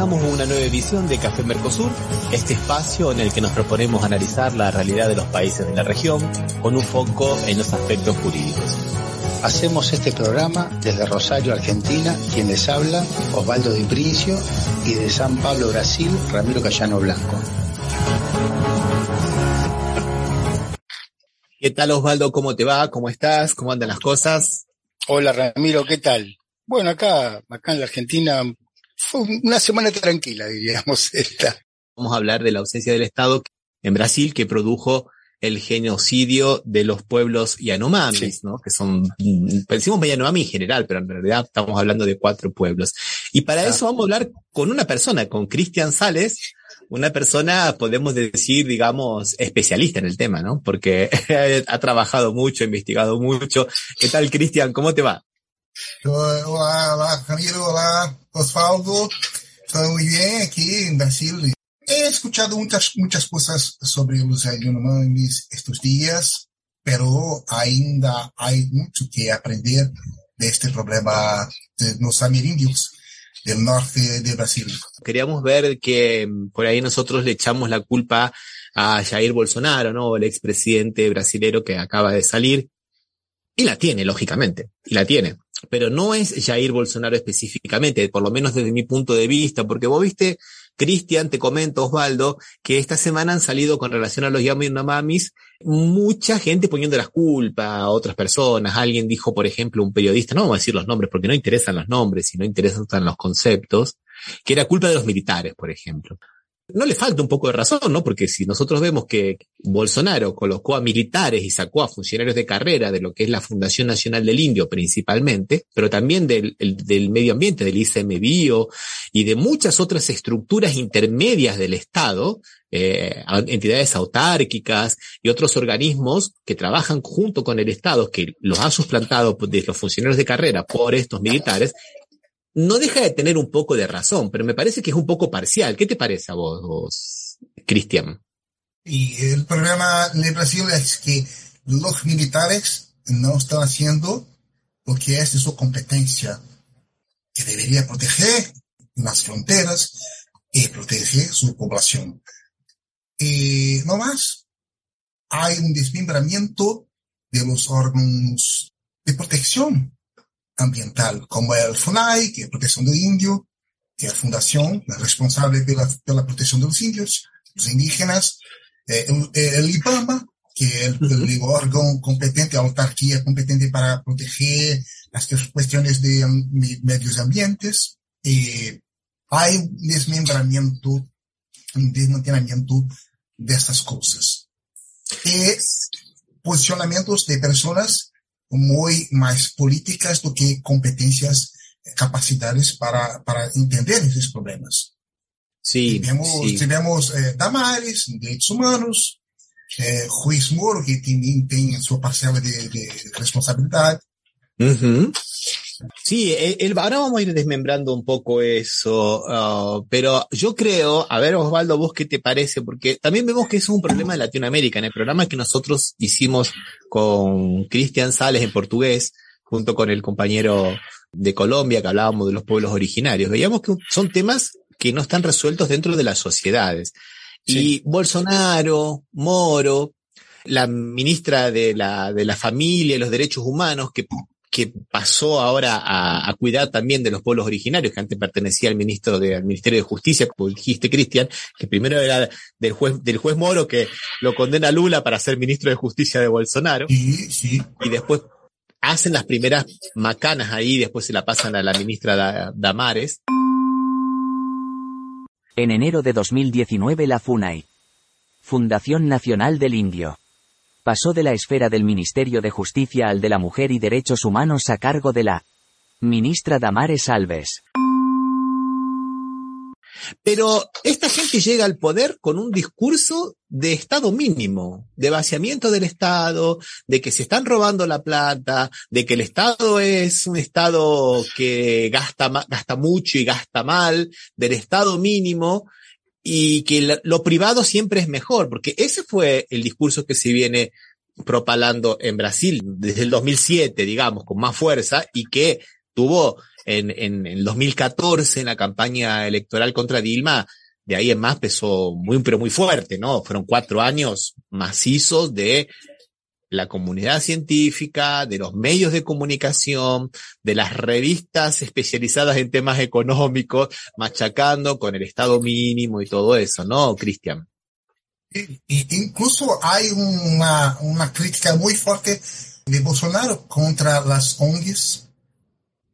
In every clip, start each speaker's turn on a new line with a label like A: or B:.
A: comenzamos una nueva edición de Café Mercosur, este espacio en el que nos proponemos analizar la realidad de los países de la región con un foco en los aspectos jurídicos.
B: Hacemos este programa desde Rosario, Argentina, quien les habla, Osvaldo Di Princio, y de San Pablo, Brasil, Ramiro Cayano Blanco.
A: ¿Qué tal Osvaldo? ¿Cómo te va? ¿Cómo estás? ¿Cómo andan las cosas?
B: Hola Ramiro, ¿qué tal? Bueno, acá, acá en la Argentina fue una semana tranquila, diríamos esta.
A: Vamos a hablar de la ausencia del Estado en Brasil que produjo el genocidio de los pueblos Yanomamis, ¿no? Que son, decimos Yanomami en general, pero en realidad estamos hablando de cuatro pueblos. Y para eso vamos a hablar con una persona, con Cristian Sales, una persona, podemos decir, digamos, especialista en el tema, ¿no? Porque ha trabajado mucho, investigado mucho. ¿Qué tal, Cristian? ¿Cómo te va?
C: Hola, hola, hola, Osvaldo. Estoy muy bien aquí en Brasil. He escuchado muchas, muchas cosas sobre los Yanomamis estos días, pero ainda hay mucho que aprender de este problema de los amerindios del norte de Brasil.
A: Queríamos ver que por ahí nosotros le echamos la culpa a Jair Bolsonaro, ¿no? El expresidente brasilero que acaba de salir. Y la tiene, lógicamente. Y la tiene. Pero no es Jair Bolsonaro específicamente, por lo menos desde mi punto de vista, porque vos viste, Cristian, te comento, Osvaldo, que esta semana han salido con relación a los Yaminomamis mucha gente poniendo las culpas a otras personas. Alguien dijo, por ejemplo, un periodista, no vamos a decir los nombres porque no interesan los nombres y no interesan los conceptos, que era culpa de los militares, por ejemplo no le falta un poco de razón, ¿no? Porque si nosotros vemos que Bolsonaro colocó a militares y sacó a funcionarios de carrera de lo que es la Fundación Nacional del Indio principalmente, pero también del, del medio ambiente, del ICMBio y de muchas otras estructuras intermedias del Estado, eh, entidades autárquicas y otros organismos que trabajan junto con el Estado, que los ha suplantado de los funcionarios de carrera por estos militares, no deja de tener un poco de razón, pero me parece que es un poco parcial. ¿Qué te parece a vos, Cristian?
C: Y el problema de Brasil es que los militares no están haciendo lo que es de su competencia, que debería proteger las fronteras y proteger su población. Y no más, hay un desmembramiento de los órganos de protección ambiental, como el FUNAI, que es protección del indio, que es la fundación responsable de la, protección de los indios, los indígenas, eh, el, IPAMA, que es el, órgano competente, la autarquía competente para proteger las cuestiones de medios ambientes. y hay un desmembramiento, un desmantelamiento de estas cosas. Y posicionamientos de personas muy más políticas do que competencias, eh, capacidades para, para entender esos problemas.
A: Sí,
C: tivemos,
A: sí.
C: tivemos eh, Damares, Direitos Humanos, eh, Juiz Moro, que también tiene su parcela de, de responsabilidad.
A: Uh Sí, el, ahora vamos a ir desmembrando un poco eso, uh, pero yo creo, a ver Osvaldo, vos qué te parece, porque también vemos que es un problema de Latinoamérica. En el programa que nosotros hicimos con Cristian Sales en portugués, junto con el compañero de Colombia que hablábamos de los pueblos originarios, veíamos que son temas que no están resueltos dentro de las sociedades. Y Bolsonaro, Moro, la ministra de la, de la familia y los derechos humanos, que que pasó ahora a, a, cuidar también de los pueblos originarios, que antes pertenecía al ministro de, al Ministerio de Justicia, como dijiste, Cristian, que primero era del juez, del juez Moro que lo condena a Lula para ser ministro de Justicia de Bolsonaro.
C: Sí, sí.
A: Y después hacen las primeras macanas ahí, después se la pasan a la ministra Damares.
D: En enero de 2019 la FUNAI, Fundación Nacional del Indio, pasó de la esfera del Ministerio de Justicia al de la Mujer y Derechos Humanos a cargo de la ministra Damares Alves.
A: Pero esta gente llega al poder con un discurso de Estado mínimo, de vaciamiento del Estado, de que se están robando la plata, de que el Estado es un Estado que gasta, gasta mucho y gasta mal, del Estado mínimo, y que lo privado siempre es mejor, porque ese fue el discurso que se viene propalando en Brasil desde el 2007, digamos, con más fuerza y que estuvo en, en, en 2014 en la campaña electoral contra Dilma, de ahí en más pesó muy, pero muy fuerte, ¿no? Fueron cuatro años macizos de la comunidad científica, de los medios de comunicación, de las revistas especializadas en temas económicos, machacando con el Estado mínimo y todo eso, ¿no, Cristian?
C: Incluso hay una, una crítica muy fuerte de Bolsonaro contra las ONGs,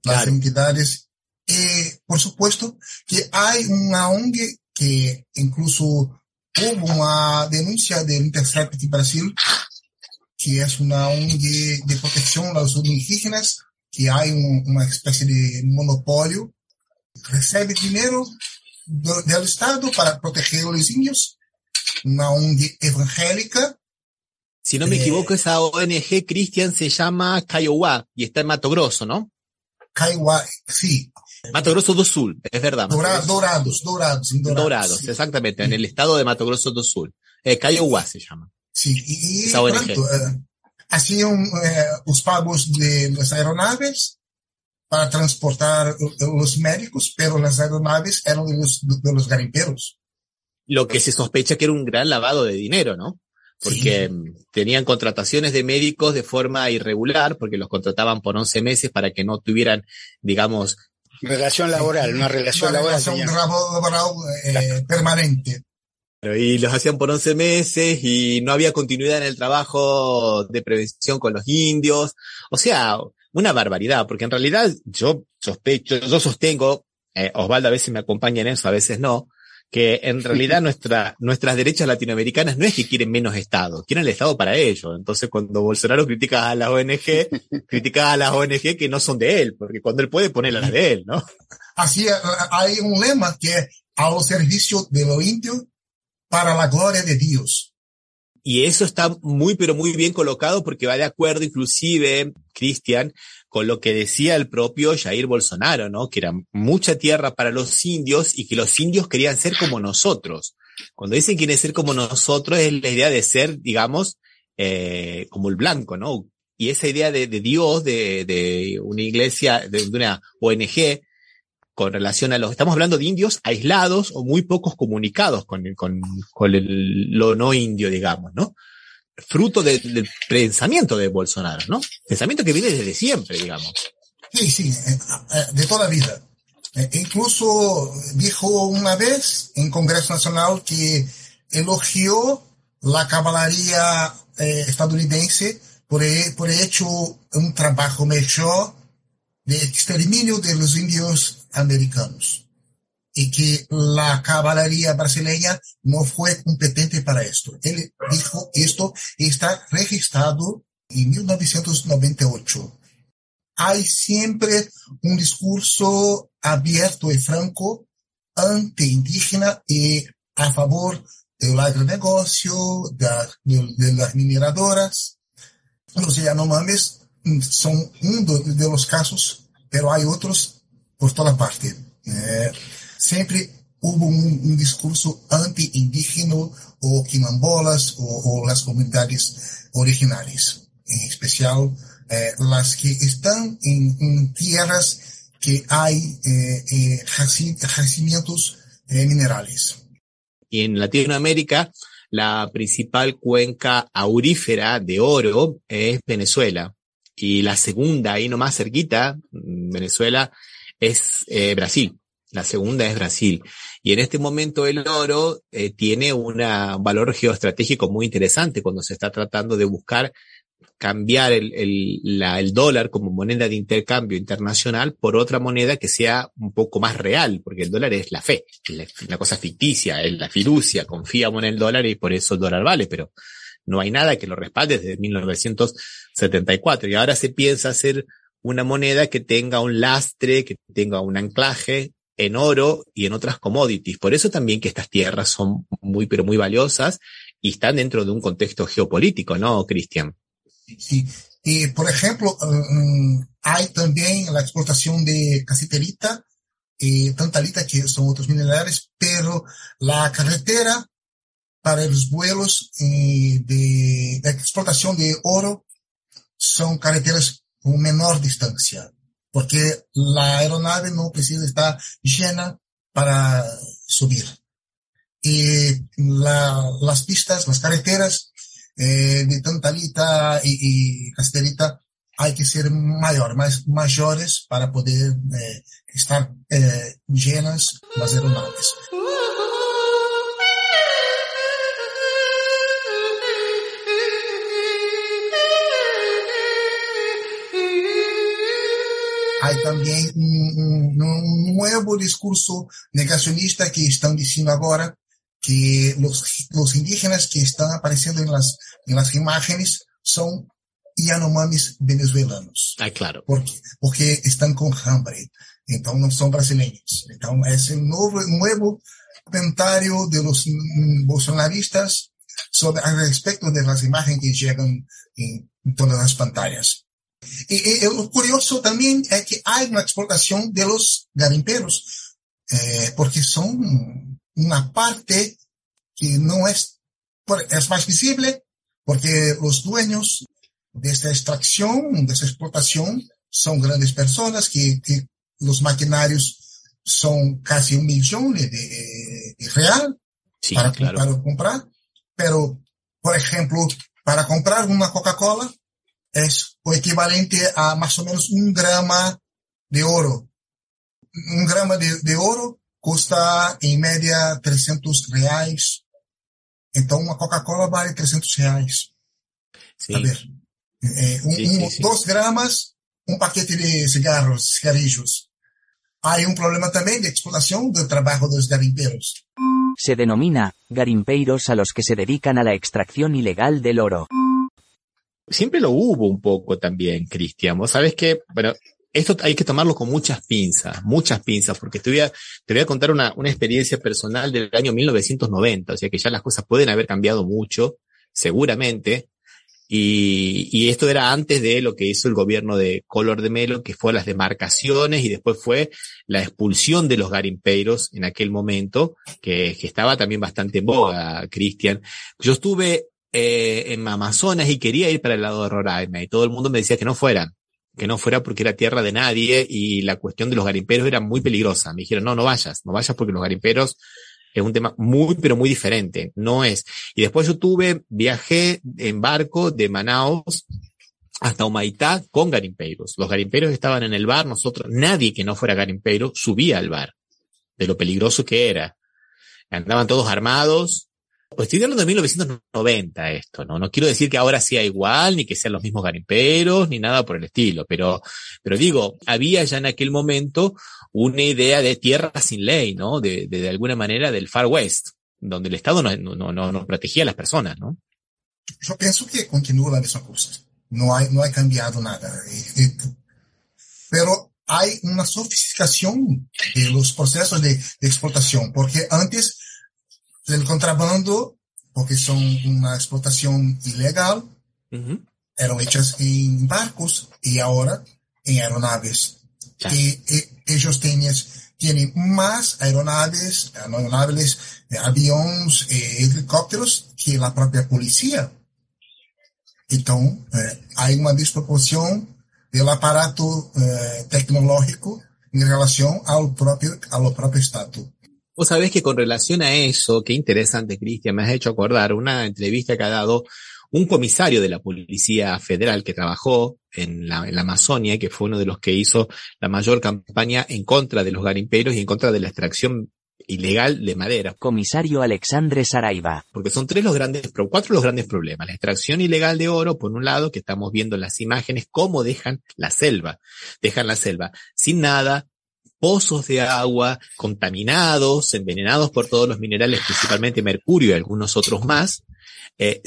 C: las claro. entidades. Eh, por supuesto que hay una ONG que incluso hubo una denuncia del Intercept Brasil que es una ONG de protección a los indígenas, que hay un, una especie de monopolio, recibe dinero do, del Estado para proteger a los indios, una ONG evangélica.
A: Si no me eh, equivoco, esa ONG Cristian se llama Kiowa y está en Mato Grosso, ¿no?
C: Kiowa, sí.
A: Mato Grosso do Sul, es verdad.
C: Dora, dorados, dorados,
A: dorados. Dorados, sí. exactamente, en el estado de Mato Grosso do Sul. Eh, Kiowa se llama.
C: Sí, y, pronto, eh, hacían eh, los pagos de las aeronaves para transportar los médicos, pero las aeronaves eran de los, de los garimperos.
A: Lo que se sospecha que era un gran lavado de dinero, ¿no? Porque sí. tenían contrataciones de médicos de forma irregular, porque los contrataban por 11 meses para que no tuvieran, digamos,
B: relación laboral, una relación
C: una
B: laboral.
C: Relación laboral eh, permanente
A: y los hacían por 11 meses y no había continuidad en el trabajo de prevención con los indios. O sea, una barbaridad, porque en realidad yo sospecho, yo sostengo, eh, Osvaldo a veces me acompaña en eso, a veces no, que en realidad nuestra, nuestras derechas latinoamericanas no es que quieren menos Estado, quieren el Estado para ellos. Entonces cuando Bolsonaro critica a las ONG, critica a las ONG que no son de él, porque cuando él puede poner las de él, ¿no?
C: Así hay un lema que a los servicios de los indios para la gloria de Dios.
A: Y eso está muy, pero muy bien colocado porque va de acuerdo inclusive, Cristian, con lo que decía el propio Jair Bolsonaro, ¿no? Que era mucha tierra para los indios y que los indios querían ser como nosotros. Cuando dicen quieren ser como nosotros es la idea de ser, digamos, eh, como el blanco, ¿no? Y esa idea de, Dios, de, de, una iglesia, de una ONG, con relación a los, estamos hablando de indios aislados o muy pocos comunicados con, el, con, con lo no indio, digamos, ¿no? Fruto de, del pensamiento de Bolsonaro, ¿no? Pensamiento que viene desde siempre, digamos.
C: Sí, sí, eh, eh, de toda la vida. Eh, incluso dijo una vez en Congreso Nacional que elogió la caballería estadounidense por, por hecho un trabajo mejor de exterminio de los indios americanos y que la caballería brasileña no fue competente para esto. Él dijo esto está registrado en 1998. Hay siempre un discurso abierto y franco anti-indígena y a favor del agronegocio, de, de, de las mineradoras. Los Yanomamis son uno de los casos, pero hay otros por toda parte. Eh, siempre hubo un, discurso anti-indígena o quimambolas o, las comunidades originarias, en especial eh, las que están en, tierras que hay eh, eh, minerales.
A: Y en Latinoamérica, la principal cuenca aurífera de oro es Venezuela. Y la segunda, ahí nomás cerquita, Venezuela, es eh, Brasil. La segunda es Brasil. Y en este momento el oro eh, tiene un valor geoestratégico muy interesante cuando se está tratando de buscar cambiar el, el, la, el, dólar como moneda de intercambio internacional por otra moneda que sea un poco más real, porque el dólar es la fe, es una cosa ficticia, es la fiducia, confiamos en el dólar y por eso el dólar vale, pero no hay nada que lo respalde desde 1974 y ahora se piensa hacer una moneda que tenga un lastre, que tenga un anclaje en oro y en otras commodities. Por eso también que estas tierras son muy, pero muy valiosas y están dentro de un contexto geopolítico, ¿no, Cristian?
C: Sí. Y, por ejemplo, um, hay también la explotación de casiterita y tantalita, que son otros minerales, pero la carretera para los vuelos de, de explotación de oro son carreteras con menor distancia. porque la aeronave no precisa estar llena para subir. Y la, las pistas, las carreteras eh, de Tantalita y Castellita hay que ser mayor, más mayores para poder eh, estar eh, llenas las aeronaves. Hay también un, un, nuevo discurso negacionista que están diciendo ahora que los, los indígenas que están apareciendo en las, en las imágenes son Yanomamis venezolanos.
A: Ah, claro.
C: Porque, porque están con hambre. Entonces no son brasileños. Entonces es el nuevo, nuevo comentario de los bolsonaristas sobre, al respecto de las imágenes que llegan en todas las pantallas. Y, y, lo curioso también es que hay una explotación de los garimperos, eh, porque son una parte que no es, es más visible, porque los dueños de esta extracción, de esta explotación, son grandes personas que, que los maquinarios son casi un millón de, de real
A: sí,
C: para,
A: claro.
C: para comprar. Pero, por ejemplo, para comprar una Coca-Cola es o equivalente a más o menos un grama de oro. Un grama de, de oro custa en media 300 reais. Entonces una Coca-Cola vale 300 reais.
A: Sí.
C: A ver, eh, un,
A: Sí, sí,
C: un-
A: sí.
C: dos gramas, un paquete de cigarros, cigarrillos. Hay un problema también de explotación del trabajo de los garimperos.
D: Se denomina garimpeiros a los que se dedican a la extracción ilegal del oro.
A: Siempre lo hubo un poco también, Cristian. Vos sabés que, bueno, esto hay que tomarlo con muchas pinzas, muchas pinzas, porque te voy a, te voy a contar una, una experiencia personal del año 1990, o sea que ya las cosas pueden haber cambiado mucho, seguramente. Y, y esto era antes de lo que hizo el gobierno de Color de Melo, que fue las demarcaciones y después fue la expulsión de los garimpeiros en aquel momento, que, que estaba también bastante en boga, Cristian. Yo estuve eh, en Amazonas y quería ir para el lado de Roraima y todo el mundo me decía que no fuera, que no fuera porque era tierra de nadie y la cuestión de los garimperos era muy peligrosa. Me dijeron, no, no vayas, no vayas porque los garimperos es un tema muy, pero muy diferente. No es. Y después yo tuve, viajé en barco de Manaus hasta Humaitá con garimpeiros. Los garimpeiros estaban en el bar, nosotros, nadie que no fuera garimpeiro subía al bar, de lo peligroso que era. Andaban todos armados. Pues estoy hablando de 1990 esto, ¿no? No quiero decir que ahora sea igual, ni que sean los mismos garimperos, ni nada por el estilo, pero, pero digo, había ya en aquel momento una idea de tierra sin ley, ¿no? De, de, alguna manera del Far West, donde el Estado no, no, no, no protegía a las personas, ¿no?
C: Yo pienso que continúa la misma cosa. No hay, no ha cambiado nada. Eh, eh, Pero hay una sofisticación de los procesos de, de explotación, porque antes del contrabando, porque son una explotación ilegal,
A: Ujú.
C: eran hechas en barcos y ahora en aeronaves.
A: Claro.
C: Que eh, ellos tienen, tienen más aeronaves, aeronaves, eh, aviones, eh, helicópteros que la propia policía. Entonces, eh, hay una desproporción del aparato eh, tecnológico en relación al propio, al propio Estado.
A: Vos sabés que con relación a eso, qué interesante, Cristian, me has hecho acordar una entrevista que ha dado un comisario de la Policía Federal que trabajó en la, en la Amazonia, que fue uno de los que hizo la mayor campaña en contra de los garimperos y en contra de la extracción ilegal de madera,
D: Comisario Alexandre Saraiva.
A: porque son tres los grandes, cuatro los grandes problemas. La extracción ilegal de oro, por un lado, que estamos viendo en las imágenes, cómo dejan la selva. Dejan la selva sin nada, pozos de agua contaminados, envenenados por todos los minerales, principalmente mercurio y algunos otros más. Eh,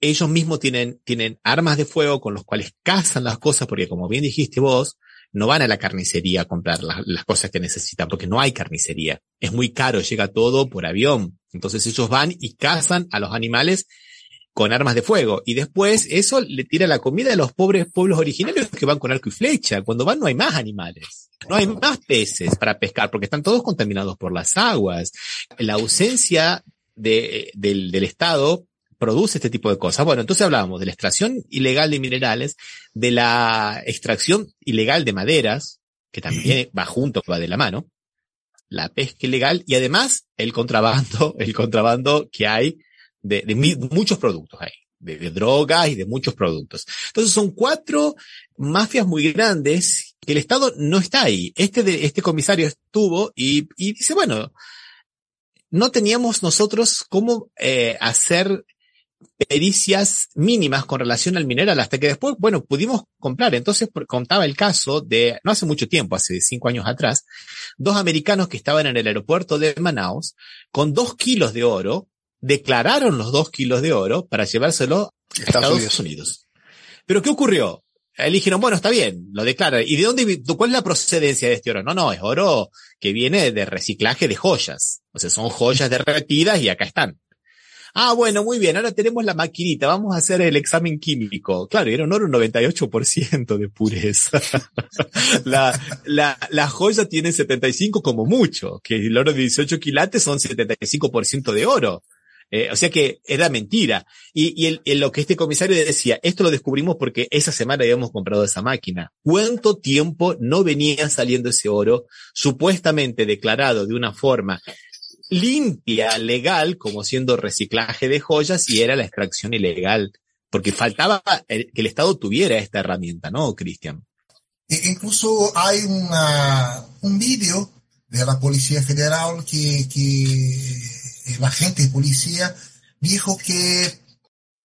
A: ellos mismos tienen, tienen armas de fuego con los cuales cazan las cosas, porque como bien dijiste vos, no van a la carnicería a comprar las, las cosas que necesitan, porque no hay carnicería. Es muy caro, llega todo por avión. Entonces ellos van y cazan a los animales con armas de fuego. Y después eso le tira la comida a los pobres pueblos originarios que van con arco y flecha. Cuando van no hay más animales. No hay más peces para pescar porque están todos contaminados por las aguas. La ausencia de, del, del Estado produce este tipo de cosas. Bueno, entonces hablábamos de la extracción ilegal de minerales, de la extracción ilegal de maderas, que también va junto, va de la mano, la pesca ilegal y además el contrabando, el contrabando que hay de, de muchos productos ahí, de, de, drogas y de muchos productos. Entonces son cuatro mafias muy grandes que el Estado no está ahí. Este, de, este comisario estuvo y, y dice, bueno, no teníamos nosotros cómo eh, hacer pericias mínimas con relación al mineral hasta que después, bueno, pudimos comprar. Entonces contaba el caso de, no hace mucho tiempo, hace cinco años atrás, dos americanos que estaban en el aeropuerto de Manaus con dos kilos de oro, declararon los dos kilos de oro para llevárselo a Estados, Unidos. Unidos. Pero ¿qué ocurrió? Eligieron, bueno, está bien, lo declaran. ¿Y de dónde, cuál es la procedencia de este oro? No, no, es oro que viene de reciclaje de joyas. O sea, son joyas derretidas y acá están. Ah, bueno, muy bien, ahora tenemos la maquinita, vamos a hacer el examen químico. Claro, era un oro 98% de pureza. la, la, la joya tiene 75 como mucho, que el oro de 18 quilates son 75% de oro. Eh, o sea que era mentira. Y, y el, el, lo que este comisario decía, esto lo descubrimos porque esa semana habíamos comprado esa máquina. ¿Cuánto tiempo no venía saliendo ese oro supuestamente declarado de una forma limpia, legal, como siendo reciclaje de joyas y era la extracción ilegal? Porque faltaba que el Estado tuviera esta herramienta, ¿no, Cristian?
C: E incluso hay una, un vídeo de la Policía Federal que, que el agente de policía dijo que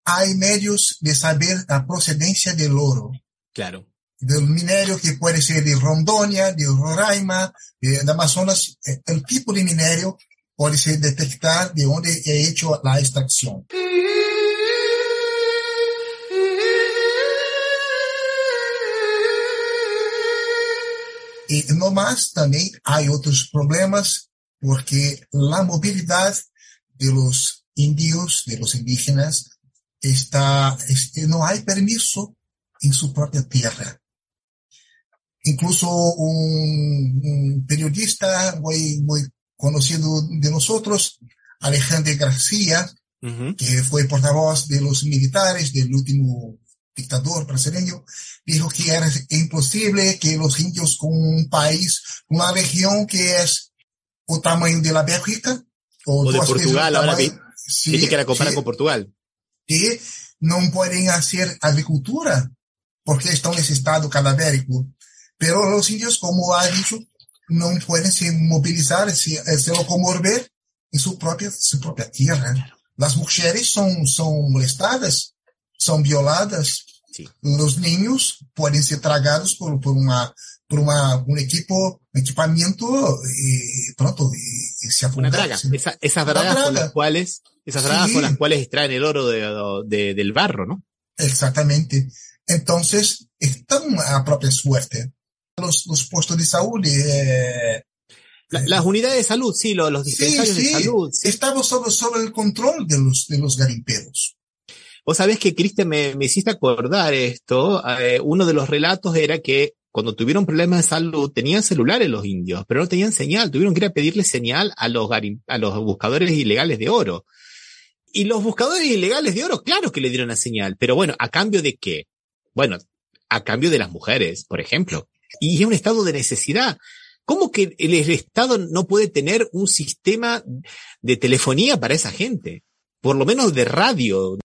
C: hay medios de saber la procedencia del oro.
A: Claro.
C: Del minerio que puede ser de Rondonia, de Roraima, de, de Amazonas. El tipo de minerio puede ser detectar de dónde he hecho la extracción. Y no más, también hay otros problemas porque la movilidad de los indios, de los indígenas, está, este, no hay permiso en su propia tierra. Incluso un, un periodista muy, muy conocido de nosotros, Alejandro García, uh -huh. que fue portavoz de los militares del último dictador brasileño, dijo que era imposible que los indios con un país, una región que es o tamaño de la Bélgica,
A: o, o de Portugal, ahora vi, sí, que la compara sí, con Portugal.
C: Que no pueden hacer agricultura porque están en ese estado cadavérico. Pero los indios, como ha dicho, no pueden se movilizar, se, se locomover en su propia, su propia tierra. Las mujeres son, son molestadas, son violadas.
A: Sí.
C: Los niños pueden ser tragados por, por una, por una, un equipo, equipamiento, y pronto, y se
A: Una draga. Esa, esas dragas draga. con las cuales, esas dragas sí. con las cuales extraen el oro de, de, del barro, ¿no?
C: Exactamente. Entonces, están a propia suerte. Los, los puestos de salud, eh,
A: la, las unidades de salud, sí, los, los dispensarios
C: sí, sí.
A: de salud. Sí.
C: Estamos solo, solo el control de los, de los garimperos.
A: Vos sabés que, Cristian, me, me, hiciste acordar esto. Eh, uno de los relatos era que cuando tuvieron problemas de salud, tenían celulares los indios, pero no tenían señal. Tuvieron que ir a pedirle señal a los, buscadores ilegales de oro. Y los buscadores ilegales de oro, claro que le dieron la señal, pero bueno, ¿a cambio de qué? Bueno, a cambio de las mujeres, por ejemplo. Y es un estado de necesidad. ¿Cómo que el, Estado no puede tener un sistema de telefonía para esa gente? Por lo menos de radio.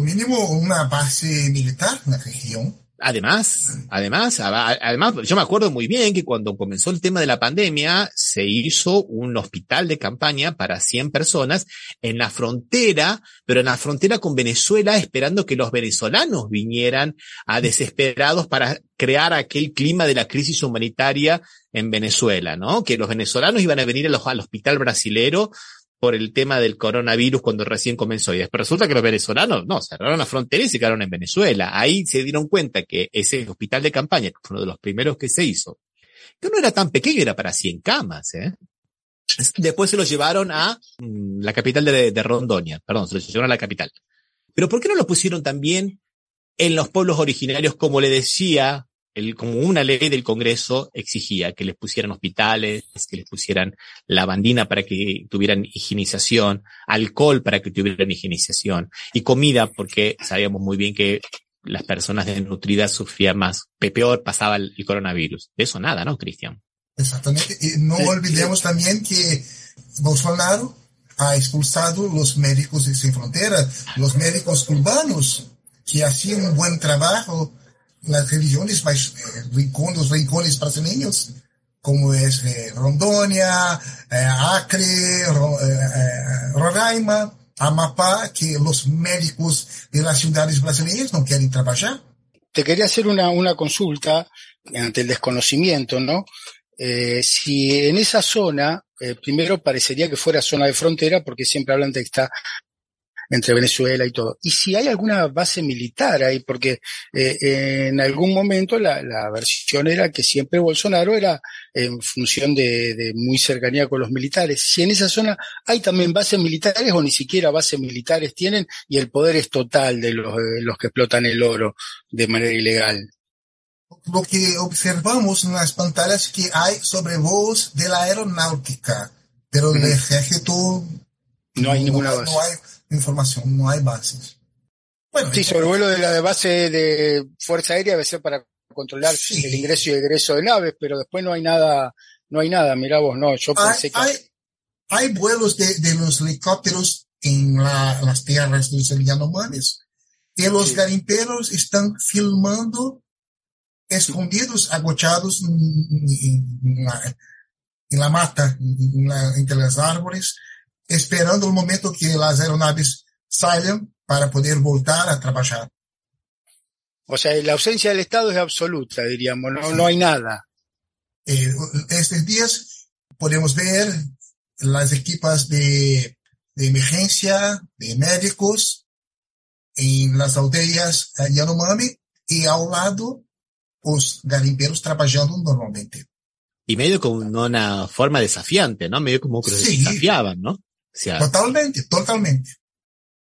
C: Mínimo una base militar en la región.
A: Además, además, además, yo me acuerdo muy bien que cuando comenzó el tema de la pandemia, se hizo un hospital de campaña para 100 personas en la frontera, pero en la frontera con Venezuela, esperando que los venezolanos vinieran a desesperados para crear aquel clima de la crisis humanitaria en Venezuela, ¿no? Que los venezolanos iban a venir al hospital brasilero por el tema del coronavirus cuando recién comenzó. Y después resulta que los venezolanos, no, cerraron la frontera y se quedaron en Venezuela. Ahí se dieron cuenta que ese hospital de campaña, que fue uno de los primeros que se hizo, que no era tan pequeño, era para 100 camas, ¿eh? Después se lo llevaron a mm, la capital de, de Rondonia, perdón, se lo llevaron a la capital. Pero ¿por qué no lo pusieron también en los pueblos originarios, como le decía el, como una ley del Congreso exigía que les pusieran hospitales, que les pusieran lavandina para que tuvieran higienización, alcohol para que tuvieran higienización y comida porque sabíamos muy bien que las personas desnutridas sufrían más, peor pasaba el, coronavirus. De eso nada, ¿no, Cristian?
C: Exactamente. Y no olvidemos también que Bolsonaro ha expulsado los médicos de Sin Fronteras, los médicos cubanos que hacían un buen trabajo las religiones más eh, rincones, rincones brasileños, como es eh, Rondônia, eh, Acre, Ro, eh, eh, Roraima, Amapá, que los médicos de las ciudades brasileñas no quieren trabajar.
B: Te quería hacer una, una consulta ante el desconocimiento, ¿no? Eh, si en esa zona, primero parecería que fuera zona de frontera, porque siempre hablan de que está entre Venezuela y todo. Y si hay alguna base militar ahí, porque eh, en algún momento la, la, versión era que siempre Bolsonaro era en función de, de, muy cercanía con los militares. Si en esa zona hay también bases militares o ni siquiera bases militares tienen y el poder es total de los, de los que explotan el oro de manera ilegal.
C: Lo que observamos en las pantallas que hay sobrevuelos de la aeronáutica, pero el ejército
B: no hay ninguna base.
C: No hay información, no hay bases.
B: Bueno, sí, sobrevuelo de la de base de Fuerza Aérea debe ser para controlar sí. el ingreso y egreso de naves, pero después no hay nada, no hay nada, mirá vos, no, yo pensé
C: hay,
B: que...
C: Hay, hay vuelos de, de, los helicópteros en la, las tierras de los Yanomamis y los sí. garimperos están filmando escondidos, agochados en, en, la, en la mata, la, entre los árboles, esperando el momento que las aeronaves salgan para poder voltar a trabajar.
B: O sea, la ausencia del Estado es absoluta, diríamos, no, sí. no hay nada.
C: Eh, estos días podemos ver las equipas de, de emergencia, de médicos, en las aldeas Yanomami, y al lado os garimpeiros trabajando normalmente.
A: Y medio como una forma desafiante, ¿no? Medio como que los sí. desafiaban, ¿no?
C: Totalmente, totalmente.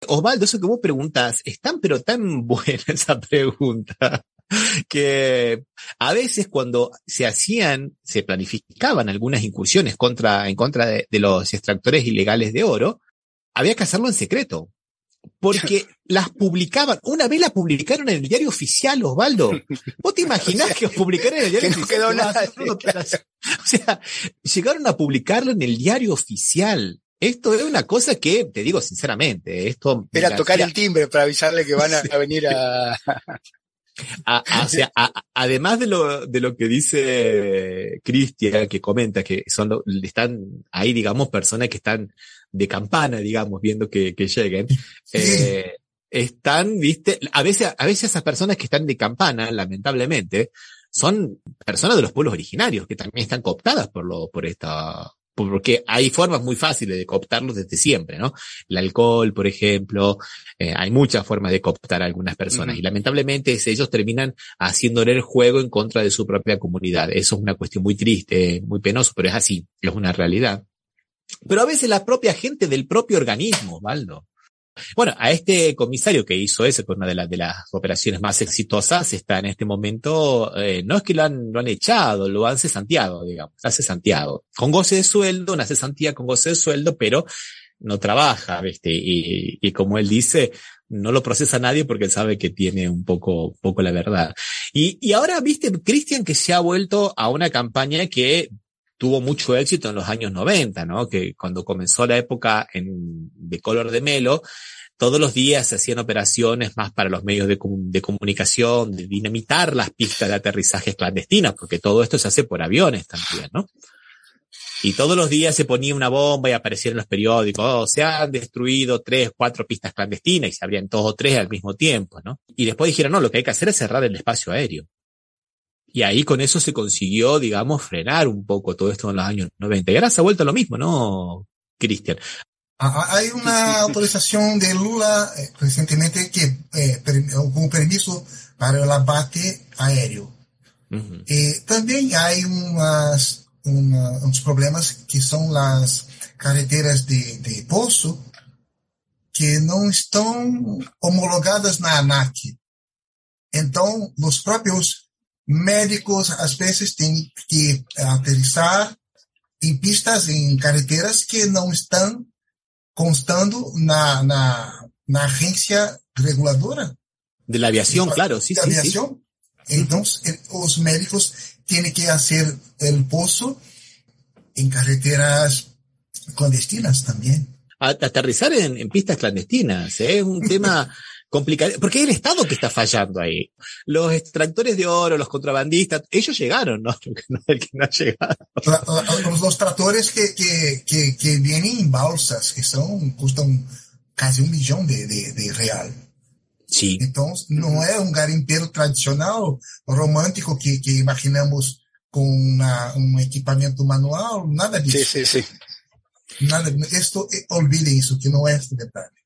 A: Osvaldo, eso que vos preguntas, es tan pero tan buena esa pregunta que a veces cuando se hacían, se planificaban algunas incursiones contra, en contra de, de los extractores ilegales de oro, había que hacerlo en secreto porque las publicaban, una vez las publicaron en el diario oficial, Osvaldo. ¿Vos te imaginás que publicaron en el diario
B: que no
A: oficial?
B: Quedó nada,
A: o sea, llegaron a publicarlo en el diario oficial. Esto es una cosa que, te digo sinceramente, esto...
B: Era tocar el timbre para avisarle que van a, a venir a...
A: A, a, o sea, a, además de lo, de lo que dice Cristian, que comenta que son, están ahí, digamos, personas que están de campana, digamos, viendo que, que lleguen, eh, están, viste, a veces, a veces esas personas que están de campana, lamentablemente, son personas de los pueblos originarios que también están cooptadas por lo, por esta, porque hay formas muy fáciles de cooptarlos desde siempre, ¿no? El alcohol, por ejemplo, eh, hay muchas formas de cooptar a algunas personas uh -huh. y lamentablemente ellos terminan haciéndole el juego en contra de su propia comunidad. Eso es una cuestión muy triste, muy penoso, pero es así, es una realidad. Pero a veces la propia gente del propio organismo, Valdo. Bueno, a este comisario que hizo eso, que es una de, de las operaciones más exitosas, está en este momento, eh, no es que lo han, lo han echado, lo han cesanteado, digamos, ha cesanteado. Con goce de sueldo, una cesantía con goce de sueldo, pero no trabaja, ¿viste? Y, y como él dice, no lo procesa nadie porque sabe que tiene un poco, poco la verdad. Y, y ahora, viste, Cristian, que se ha vuelto a una campaña que tuvo mucho éxito en los años 90, ¿no? Que cuando comenzó la época en, de color de Melo, todos los días se hacían operaciones más para los medios de, comunicación, de dinamitar las pistas de aterrizajes clandestinas, porque todo esto se hace por aviones también, ¿no? Y todos los días se ponía una bomba y aparecía en los periódicos, oh, se han destruido tres, cuatro pistas clandestinas y se abrían dos o tres al mismo tiempo, ¿no? Y después dijeron, no, lo que hay que hacer es cerrar el espacio aéreo. Y ahí con eso se consiguió, digamos, frenar un poco todo esto en los años 90. Y ahora se ha vuelto lo mismo, ¿no, Cristian?
C: Hay una autorización de Lula eh, recientemente que eh, con permiso para el abate aéreo. Uh -huh. eh, también hay unas, una, unos problemas que son las carreteras de, de pozo que no están homologadas na ANAC. Entonces, los propios médicos a veces tienen que aterrizar en pistas, en carreteras que no están constando na, na, na agência reguladora.
A: De la aviación, claro, sí,
C: de
A: sí,
C: aviación. Entonces, los médicos tienen que hacer el pozo en carreteras clandestinas también.
A: aterrizar en, en, pistas clandestinas, ¿eh? es un tema complicado, porque es el Estado que está fallando ahí. Los extractores de oro, los contrabandistas, ellos llegaron, ¿no? El que no ha llegado.
C: Los, los tractores que, que, que, que, vienen en balsas, que son, custan casi un millón de, de, de real.
A: Sí.
C: Entonces, no es un garimpeiro tradicional, romántico que, que imaginamos con una, un equipamiento manual, nada de
B: Sí, sí, sí.
C: Nada, esto, olviden eso, que no es detalle.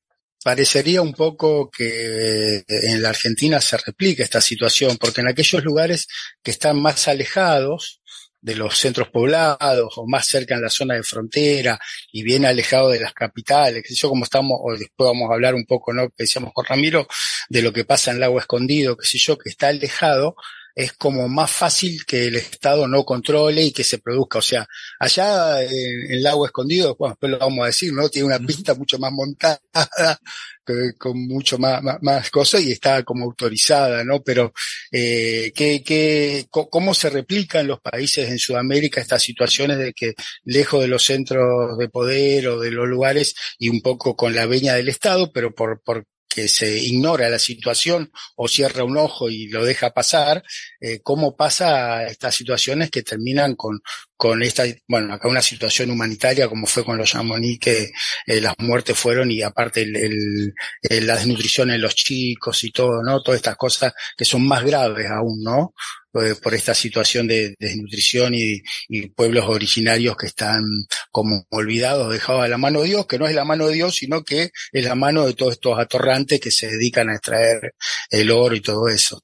B: Parecería un poco que en la Argentina se replica esta situación, porque en aquellos lugares que están más alejados de los centros poblados o más cerca en la zona de frontera y bien alejado de las capitales, que yo como estamos, o después vamos a hablar un poco, ¿no? Que decíamos con Ramiro, de lo que pasa en Lago Escondido, que sé yo, que está alejado, es como más fácil que el Estado no controle y que se produzca. O sea, allá en el lago escondido, bueno, después lo vamos a decir, ¿no? Tiene una pista mucho más montada, con mucho más, más, más, cosas y está como autorizada, ¿no? Pero, eh, ¿qué, qué, ¿cómo se replica en los países en Sudamérica estas situaciones de que lejos de los centros de poder o de los lugares y un poco con la veña del Estado, pero por, por que se ignora la situación o cierra un ojo y lo deja pasar, eh, cómo pasa estas situaciones que terminan con, con esta, bueno, acá una situación humanitaria como fue con los Chamonix, que eh, las muertes fueron y aparte el, el, el, la desnutrición en los chicos y todo, ¿no? Todas estas cosas que son más graves aún, ¿no? Por esta situación de, desnutrición y, pueblos originarios que están como olvidados, dejados a la mano de Dios, que no es la mano de Dios, sino que es la mano de todos estos atorrantes que se dedican a extraer el oro y todo eso.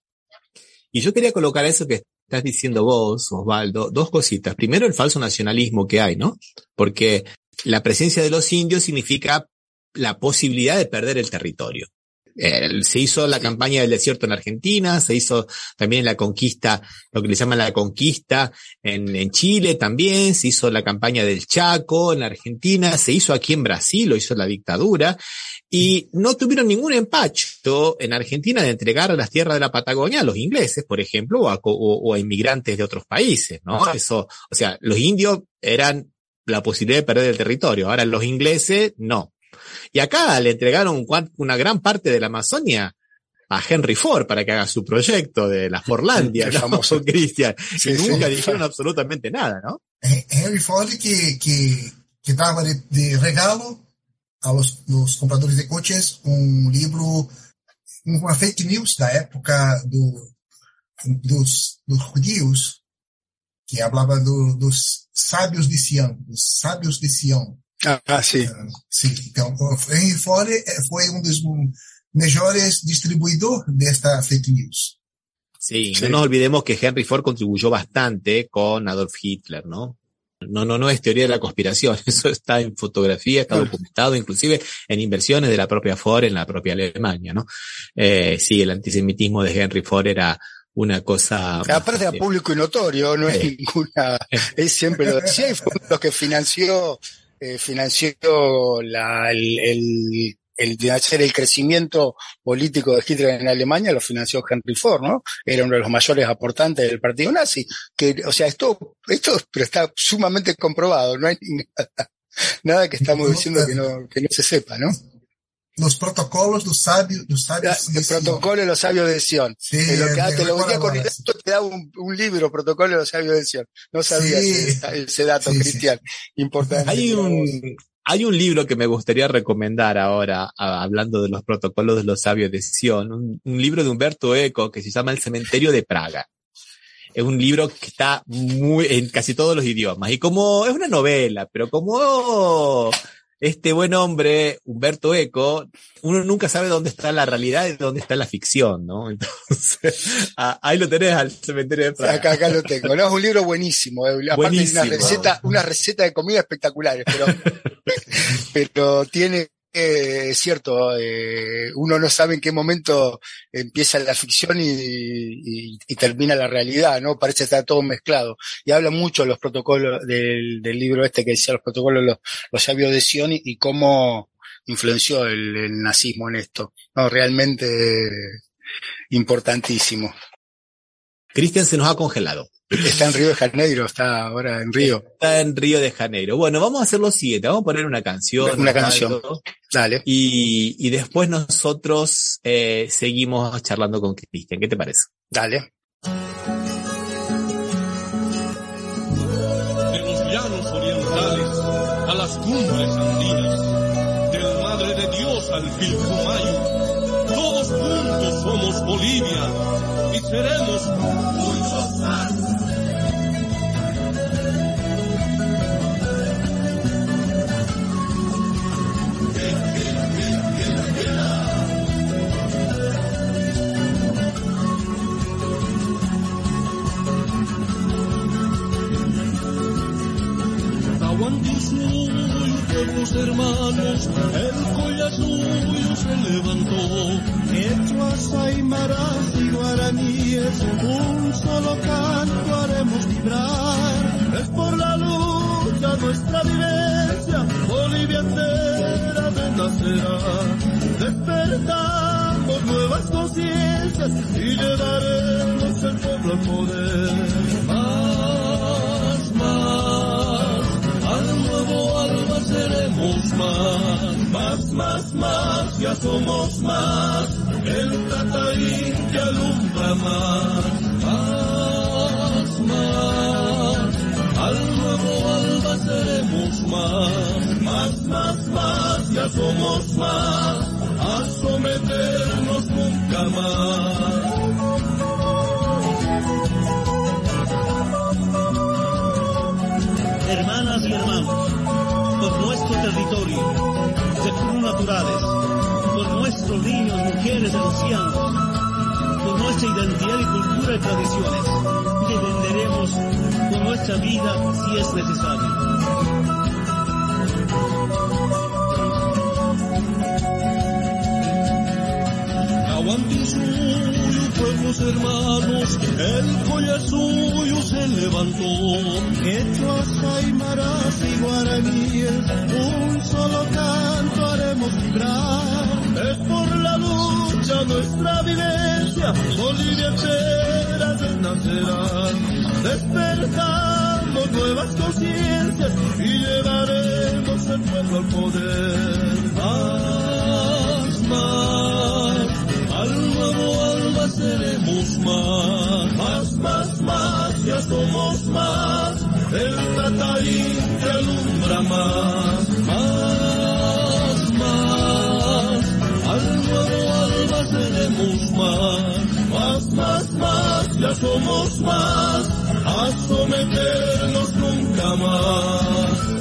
A: Y yo quería colocar eso que estás diciendo vos, Osvaldo, dos cositas. Primero, el falso nacionalismo que hay, ¿no? Porque la presencia de los indios significa la posibilidad de perder el territorio. Eh, se hizo la campaña del desierto en Argentina, se hizo también la conquista, lo que le llaman la conquista en, en, Chile también, se hizo la campaña del Chaco en Argentina, se hizo aquí en Brasil, lo hizo la dictadura, y no tuvieron ningún empacho en Argentina de entregar las tierras de la Patagonia a los ingleses, por ejemplo, o a, o, o a inmigrantes de otros países, ¿no? Eso, o sea, los indios eran la posibilidad de perder el territorio, ahora los ingleses no. Y acá le entregaron una gran parte de la Amazonia a Henry Ford para que haga su proyecto de la Forlandia, el famoso Cristian. Sí, y nunca sí, dijeron sí. absolutamente nada, ¿no?
C: Henry Ford que, que, que daba de, de, regalo a los, los, compradores de coches un libro, una fake news da época do, dos, dos judíos que hablaba do, dos sábios de Sião, dos sábios de Sião.
B: Ah, sim.
C: Uh, sim. Então, Henry Ford foi um dos mejores distribuidores desta fake news.
A: Sí, sí, no nos olvidemos que Henry Ford contribuyó bastante con Adolf Hitler, ¿no? No, no, no es teoría de la conspiración, eso está en fotografía, está documentado, inclusive en inversiones de la propia Ford en la propia Alemania, ¿no? Eh, sí, el antisemitismo de Henry Ford era una cosa.
B: Aparte a público y notorio, no es ninguna, él siempre lo decía y fue lo que financió eh, financió la, el, el, el, hacer el crecimiento político de Hitler en Alemania lo financió Henry Ford, ¿no? Era uno de los mayores aportantes del partido nazi. Que, o sea, esto, esto pero está sumamente comprobado, no hay nada, nada que estamos diciendo que no, que no se sepa, ¿no?
C: Los protocolos dos sabios, los sabios
B: el protocolo de los sabios de Sion. Sí, lo que te lo venía con esto te da un, un, libro, protocolo de los sabios de Sion. No sabía sí, ese, ese, dato, sí, Cristian. Importante.
A: Hay un, hay un libro que me gustaría recomendar ahora, a, hablando de los protocolos de los sabios de Sion, un, un libro de Humberto Eco que se llama El cementerio de Praga es un libro que está muy en casi todos los idiomas y como es una novela, pero como este buen hombre, Humberto Eco, uno nunca sabe dónde está la realidad y dónde está la ficción, ¿no? Entonces, ahí lo tenés al cementerio de Praga.
B: Acá, acá lo tengo, ¿no? Es un libro buenísimo, eh. aparte buenísimo. una receta, una receta de comida espectaculares, pero, pero tiene eh, es cierto, eh, uno no sabe en qué momento empieza la ficción y, y, y, termina la realidad, ¿no? Parece estar todo mezclado. Y habla mucho los protocolos del, del libro este que decía los protocolos los, los sabios de Sion y, cómo influenció el, el, nazismo en esto. No, realmente importantísimo.
A: Cristian se nos ha congelado.
B: Está en Río de Janeiro, está ahora en Río.
A: Está en Río de Janeiro. Bueno, vamos a hacer lo siguiente, vamos a poner una canción.
B: Una canción. Dale.
A: Y, y después nosotros eh, seguimos charlando con Cristian. ¿Qué te parece?
B: Dale.
E: De los llanos orientales a las cumbres andinas, del Madre de Dios al Pilcomayo, todos juntos somos Bolivia seremos muchos más. Tahuantinsuyo, pueblos hermanos, el Collasuyo se levantó. Quechuas, aymaras y guaraníes, un solo canto haremos vibrar. Es por la lucha nuestra vivencia, Bolivia entera renacerá. Despertamos nuevas conciencias y llevaremos el pueblo al poder. Más, más, al nuevo alba seremos más, más, más, más, ya somos más, el Tataín que alumbra más, más, más, al nuevo alba seremos más, más, más, más, ya somos más, a someternos nunca más.
F: hermanas y hermanos, por nuestro territorio, naturales, por nuestros niños, mujeres ancianos, por nuestra identidad y cultura y tradiciones, defenderemos con nuestra vida si es necesario.
E: Pueblos hermanos, el Collasuyo se levantó. Quechuas, aymaras y guaraníes, un solo canto haremos vibrar. Es por la lucha nuestra vivencia, Bolivia entera renacerá. Despertamos nuevas conciencias y llevaremos el pueblo al poder. Más, más. Al nuevo seremos más, más, más, ya somos más, el Tataín que alumbra más, más, más, al nuevo alba seremos más, más, más, más, ya somos más, a someternos nunca. Más,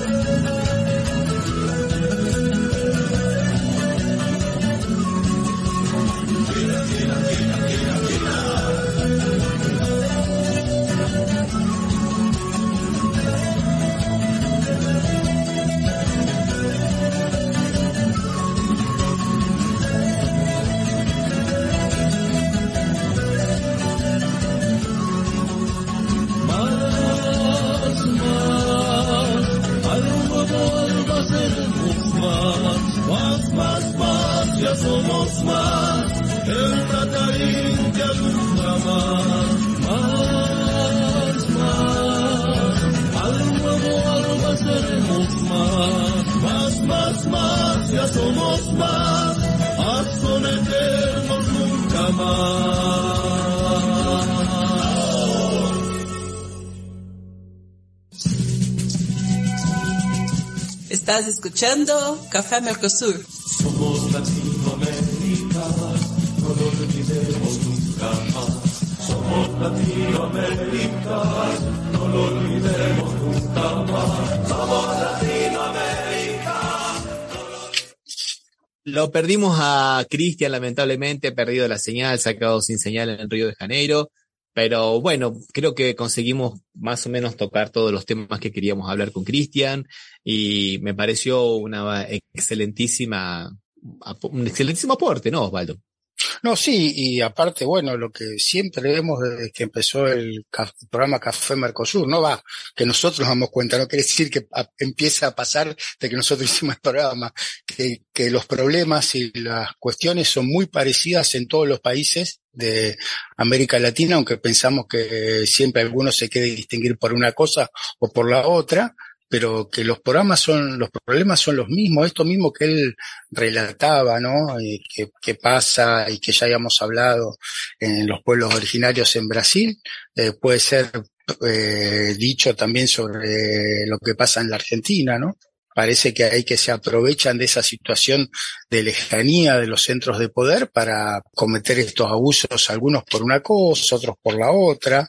E: seremos más, más, más, más, ya somos más, el Tataín que alumbra más, más,
G: Estás escuchando Café Mercosur.
E: Somos Latinoamérica, no lo olvidemos nunca más. Somos Latinoamérica, no lo olvidemos nunca más. Somos Latinoamérica.
A: Lo perdimos a Cristian, lamentablemente, perdido la señal, sacado sin señal en Río de Janeiro. Pero bueno, creo que conseguimos más o menos tocar todos los temas que queríamos hablar con Cristian y me pareció una excelentísima, un excelentísimo aporte, ¿no, Osvaldo?
B: No, sí, y aparte, bueno, lo que siempre vemos desde que empezó el, programa Café Mercosur, no va, que nosotros nos damos cuenta, no quiere decir que empieza a pasar de que nosotros hicimos el programa, que, que los problemas y las cuestiones son muy parecidas en todos los países de América Latina, aunque pensamos que siempre algunos se quede distinguir por una cosa o por la otra, pero que los programas son, los problemas son los mismos, esto mismo que él relataba, ¿no? Que, pasa y que ya habíamos hablado en los pueblos originarios en Brasil, eh, puede ser eh, dicho también sobre lo que pasa en la Argentina, ¿no? parece que hay que se aprovechan de esa situación de lejanía de los centros de poder para cometer estos abusos, algunos por una cosa, otros por la otra.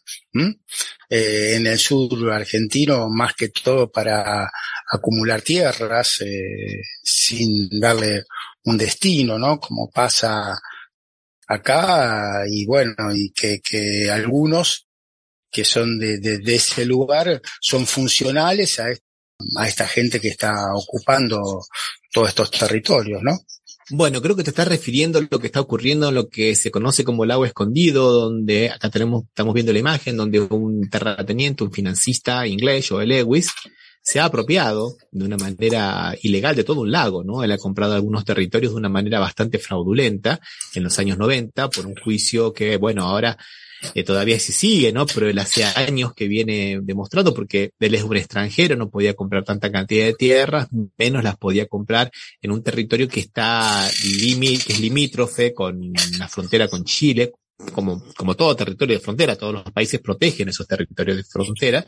B: Eh, en el sur argentino, más que todo para acumular tierras eh, sin darle un destino, ¿no? Como pasa acá y bueno, y que, que algunos que son de, de, de, ese lugar son funcionales a, a esta gente que está ocupando todos estos territorios, ¿no?
A: Bueno, creo que te estás refiriendo a lo que está ocurriendo en lo que se conoce como el agua escondido, donde acá tenemos, estamos viendo la imagen donde un terrateniente, un financista inglés, Joel Lewis, se ha apropiado de una manera ilegal de todo un lago, ¿no? Él ha comprado algunos territorios de una manera bastante fraudulenta en los años 90 por un juicio que, bueno, ahora eh, todavía se sigue, ¿no? Pero él hace años que viene demostrando porque él es un extranjero, no podía comprar tanta cantidad de tierras, menos las podía comprar en un territorio que está que es limítrofe con la frontera con Chile, como, como todo territorio de frontera, todos los países protegen esos territorios de frontera.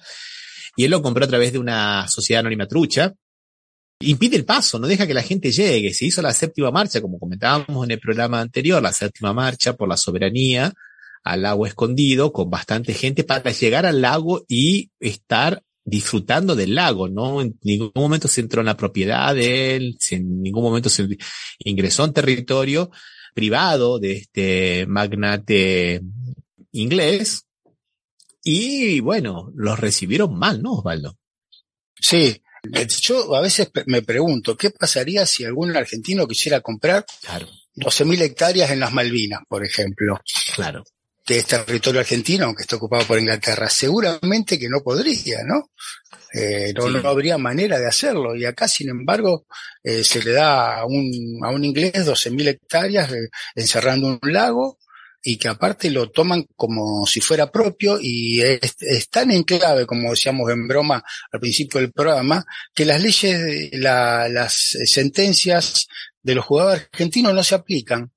A: Y él lo compró a través de una sociedad anónima trucha, impide el paso, no deja que la gente llegue. Se hizo la séptima marcha, como comentábamos en el programa anterior, la séptima marcha por la soberanía, al lago escondido con bastante gente para llegar al lago y estar disfrutando del lago, ¿no? En ningún momento se entró en la propiedad de él, en ningún momento se ingresó en territorio privado de este magnate inglés. Y bueno, los recibieron mal, ¿no, Osvaldo?
B: Sí, yo a veces me pregunto, ¿qué pasaría si algún argentino quisiera comprar claro. 12.000 hectáreas en las Malvinas, por ejemplo?
A: Claro
B: que es territorio argentino, aunque está ocupado por Inglaterra. Seguramente que no podría, ¿no? Eh, no, no, habría manera de hacerlo. Y acá, sin embargo, eh, se le da a un, a un inglés 12.000 hectáreas eh, encerrando un lago y que aparte lo toman como si fuera propio y es, es, tan en clave, como decíamos en broma al principio del programa, que las leyes, la, las sentencias de los jugadores argentinos no se aplican.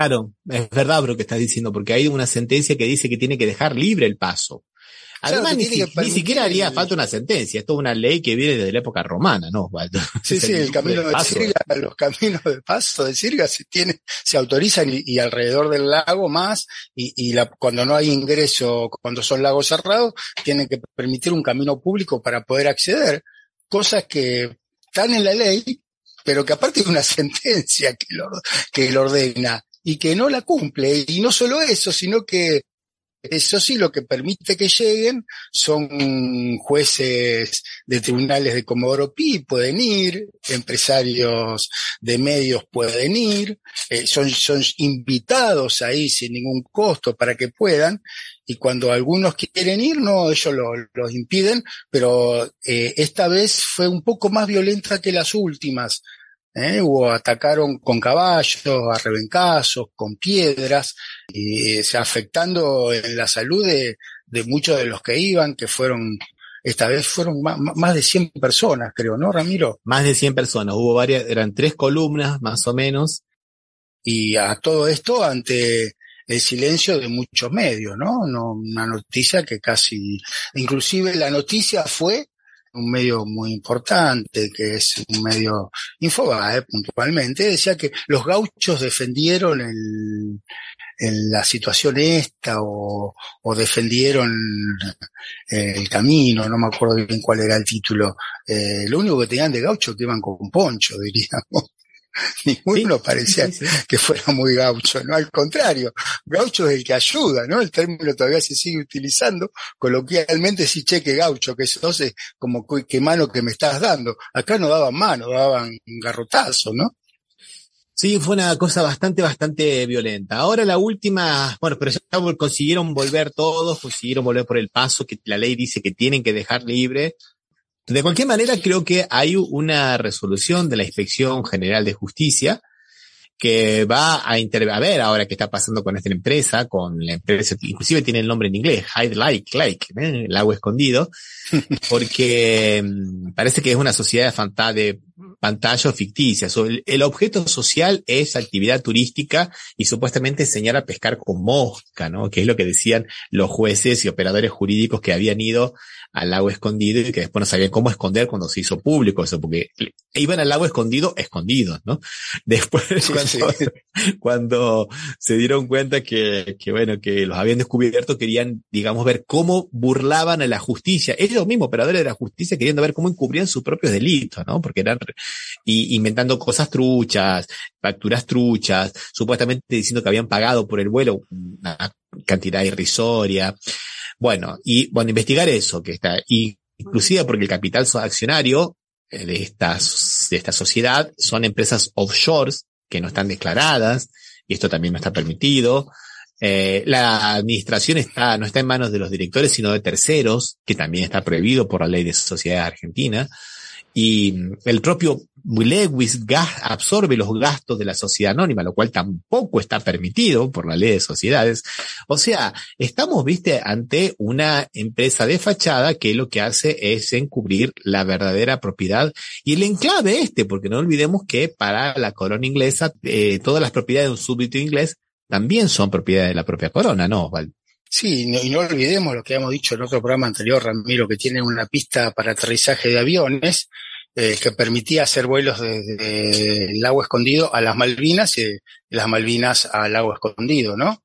A: Claro, es verdad lo que estás diciendo, porque hay una sentencia que dice que tiene que dejar libre el paso. Además, ni, siquiera haría falta una sentencia, esto es una ley que viene desde la época romana, ¿no?
B: Sí, sí, el camino de, Sirga, los caminos de paso de Sirga se tiene, se autorizan y, alrededor del lago más, y, y la, cuando no hay ingreso, cuando son lagos cerrados, tienen que permitir un camino público para poder acceder, cosas que están en la ley, pero que aparte de una sentencia que lo, que lo ordena y que no la cumple. Y no solo eso, sino que eso sí, lo que permite que lleguen son jueces de tribunales de Comodoro Pi, pueden ir, empresarios de medios pueden ir, eh, son, son invitados ahí sin ningún costo para que puedan, y cuando algunos quieren ir, no, ellos los impiden, pero eh, esta vez fue un poco más violenta que las últimas. ¿Eh? Hubo, atacaron con caballos, a rebencazos, con piedras, y se afectando en la salud de, de muchos de los que iban, que fueron esta vez fueron más, de 100 personas, creo, ¿no, Ramiro?
A: Más de 100 personas. Hubo varias, eran tres columnas, más o menos.
B: Y a todo esto ante el silencio de muchos medios, ¿no? no una noticia que casi, inclusive la noticia fue un medio muy importante, que es un medio Infobae puntualmente, decía que los gauchos defendieron el, la situación esta o, o defendieron el camino, no me acuerdo bien cuál era el título. Eh, lo único que tenían de gaucho que iban con poncho, diríamos. Ninguno parecía que fuera muy gaucho, ¿no? Al contrario, gaucho es el que ayuda, ¿no? El término todavía se sigue utilizando, coloquialmente si cheque gaucho, que eso es como qué mano que me estás dando. Acá no daban mano, daban garrotazo, ¿no?
A: Sí, fue una cosa bastante, bastante violenta. Ahora la última, bueno, pero ya consiguieron volver todos, consiguieron volver por el paso que la ley dice que tienen que dejar libre. De cualquier manera, creo que hay una resolución de la Inspección General de Justicia que va a intervenir, a ver ahora qué está pasando con esta empresa, con la empresa, inclusive tiene el nombre en inglés, Hide Like, Like, ¿eh? el agua escondido, porque mm, parece que es una sociedad de pantalla ficticia. el, el, objeto social es actividad turística y supuestamente enseñar a pescar con mosca, ¿no? Que es lo que decían los jueces y operadores jurídicos que habían ido al lago escondido y que después no sabían cómo esconder cuando se hizo público eso, porque iban al lago escondido, escondidos, ¿no? Después, cuando, cuando, se dieron cuenta que, que, bueno, que los habían descubierto, querían, digamos, ver cómo burlaban a la justicia. Ellos mismos, operadores de la justicia, queriendo ver cómo encubrían sus propios delitos, ¿no? Porque eran, y, inventando cosas truchas, facturas truchas, supuestamente diciendo que habían pagado por el vuelo una cantidad irrisoria. Bueno, y bueno, investigar eso que está, y inclusive porque el capital accionario eh, de estas, de esta sociedad son empresas offshores que no están declaradas, y esto también no está permitido. Eh, la administración está, no está en manos de los directores, sino de terceros, que también está prohibido por la ley de sociedad argentina y el propio Lewis absorbe los gastos de la sociedad anónima, lo cual tampoco está permitido por la ley de sociedades. O sea, estamos, viste, ante una empresa de fachada que lo que hace es encubrir la verdadera propiedad y el enclave este, porque no olvidemos que para la corona inglesa, eh, todas las propiedades de un súbdito inglés también son propiedad de la propia corona, ¿no,
B: Sí, y no olvidemos lo que hemos dicho en otro programa anterior, Ramiro, que tiene una pista para aterrizaje de aviones eh, que permitía hacer vuelos desde el lago escondido a las Malvinas y de las Malvinas al lago escondido, ¿no?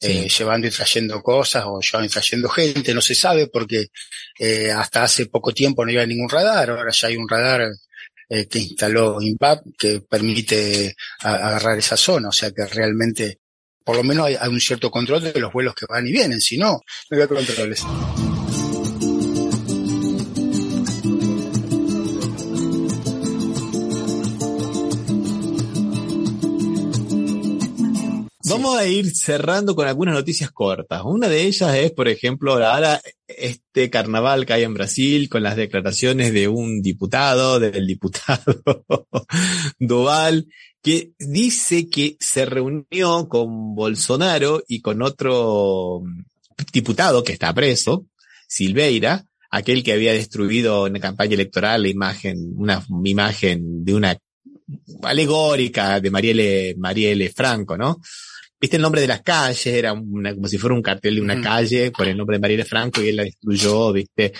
B: Eh, llevando y trayendo cosas o llevando y trayendo gente, no se sabe porque eh, hasta hace poco tiempo no había ningún radar, ahora ya hay un radar que instaló INPAP que permite agarrar esa zona, o sea que realmente por lo menos hay, un cierto control de los vuelos que van y vienen, si no, no había controles.
A: Vamos a ir cerrando con algunas noticias cortas. Una de ellas es, por ejemplo, ahora este carnaval que hay en Brasil con las declaraciones de un diputado, del diputado Duval, que dice que se reunió con Bolsonaro y con otro diputado que está preso, Silveira, aquel que había destruido en la campaña electoral la imagen, una imagen de una alegórica de Marielle, Marielle Franco, ¿no? Viste el nombre de las calles, era como si fuera un cartel de una calle con el nombre de Marielle Franco y él la destruyó, viste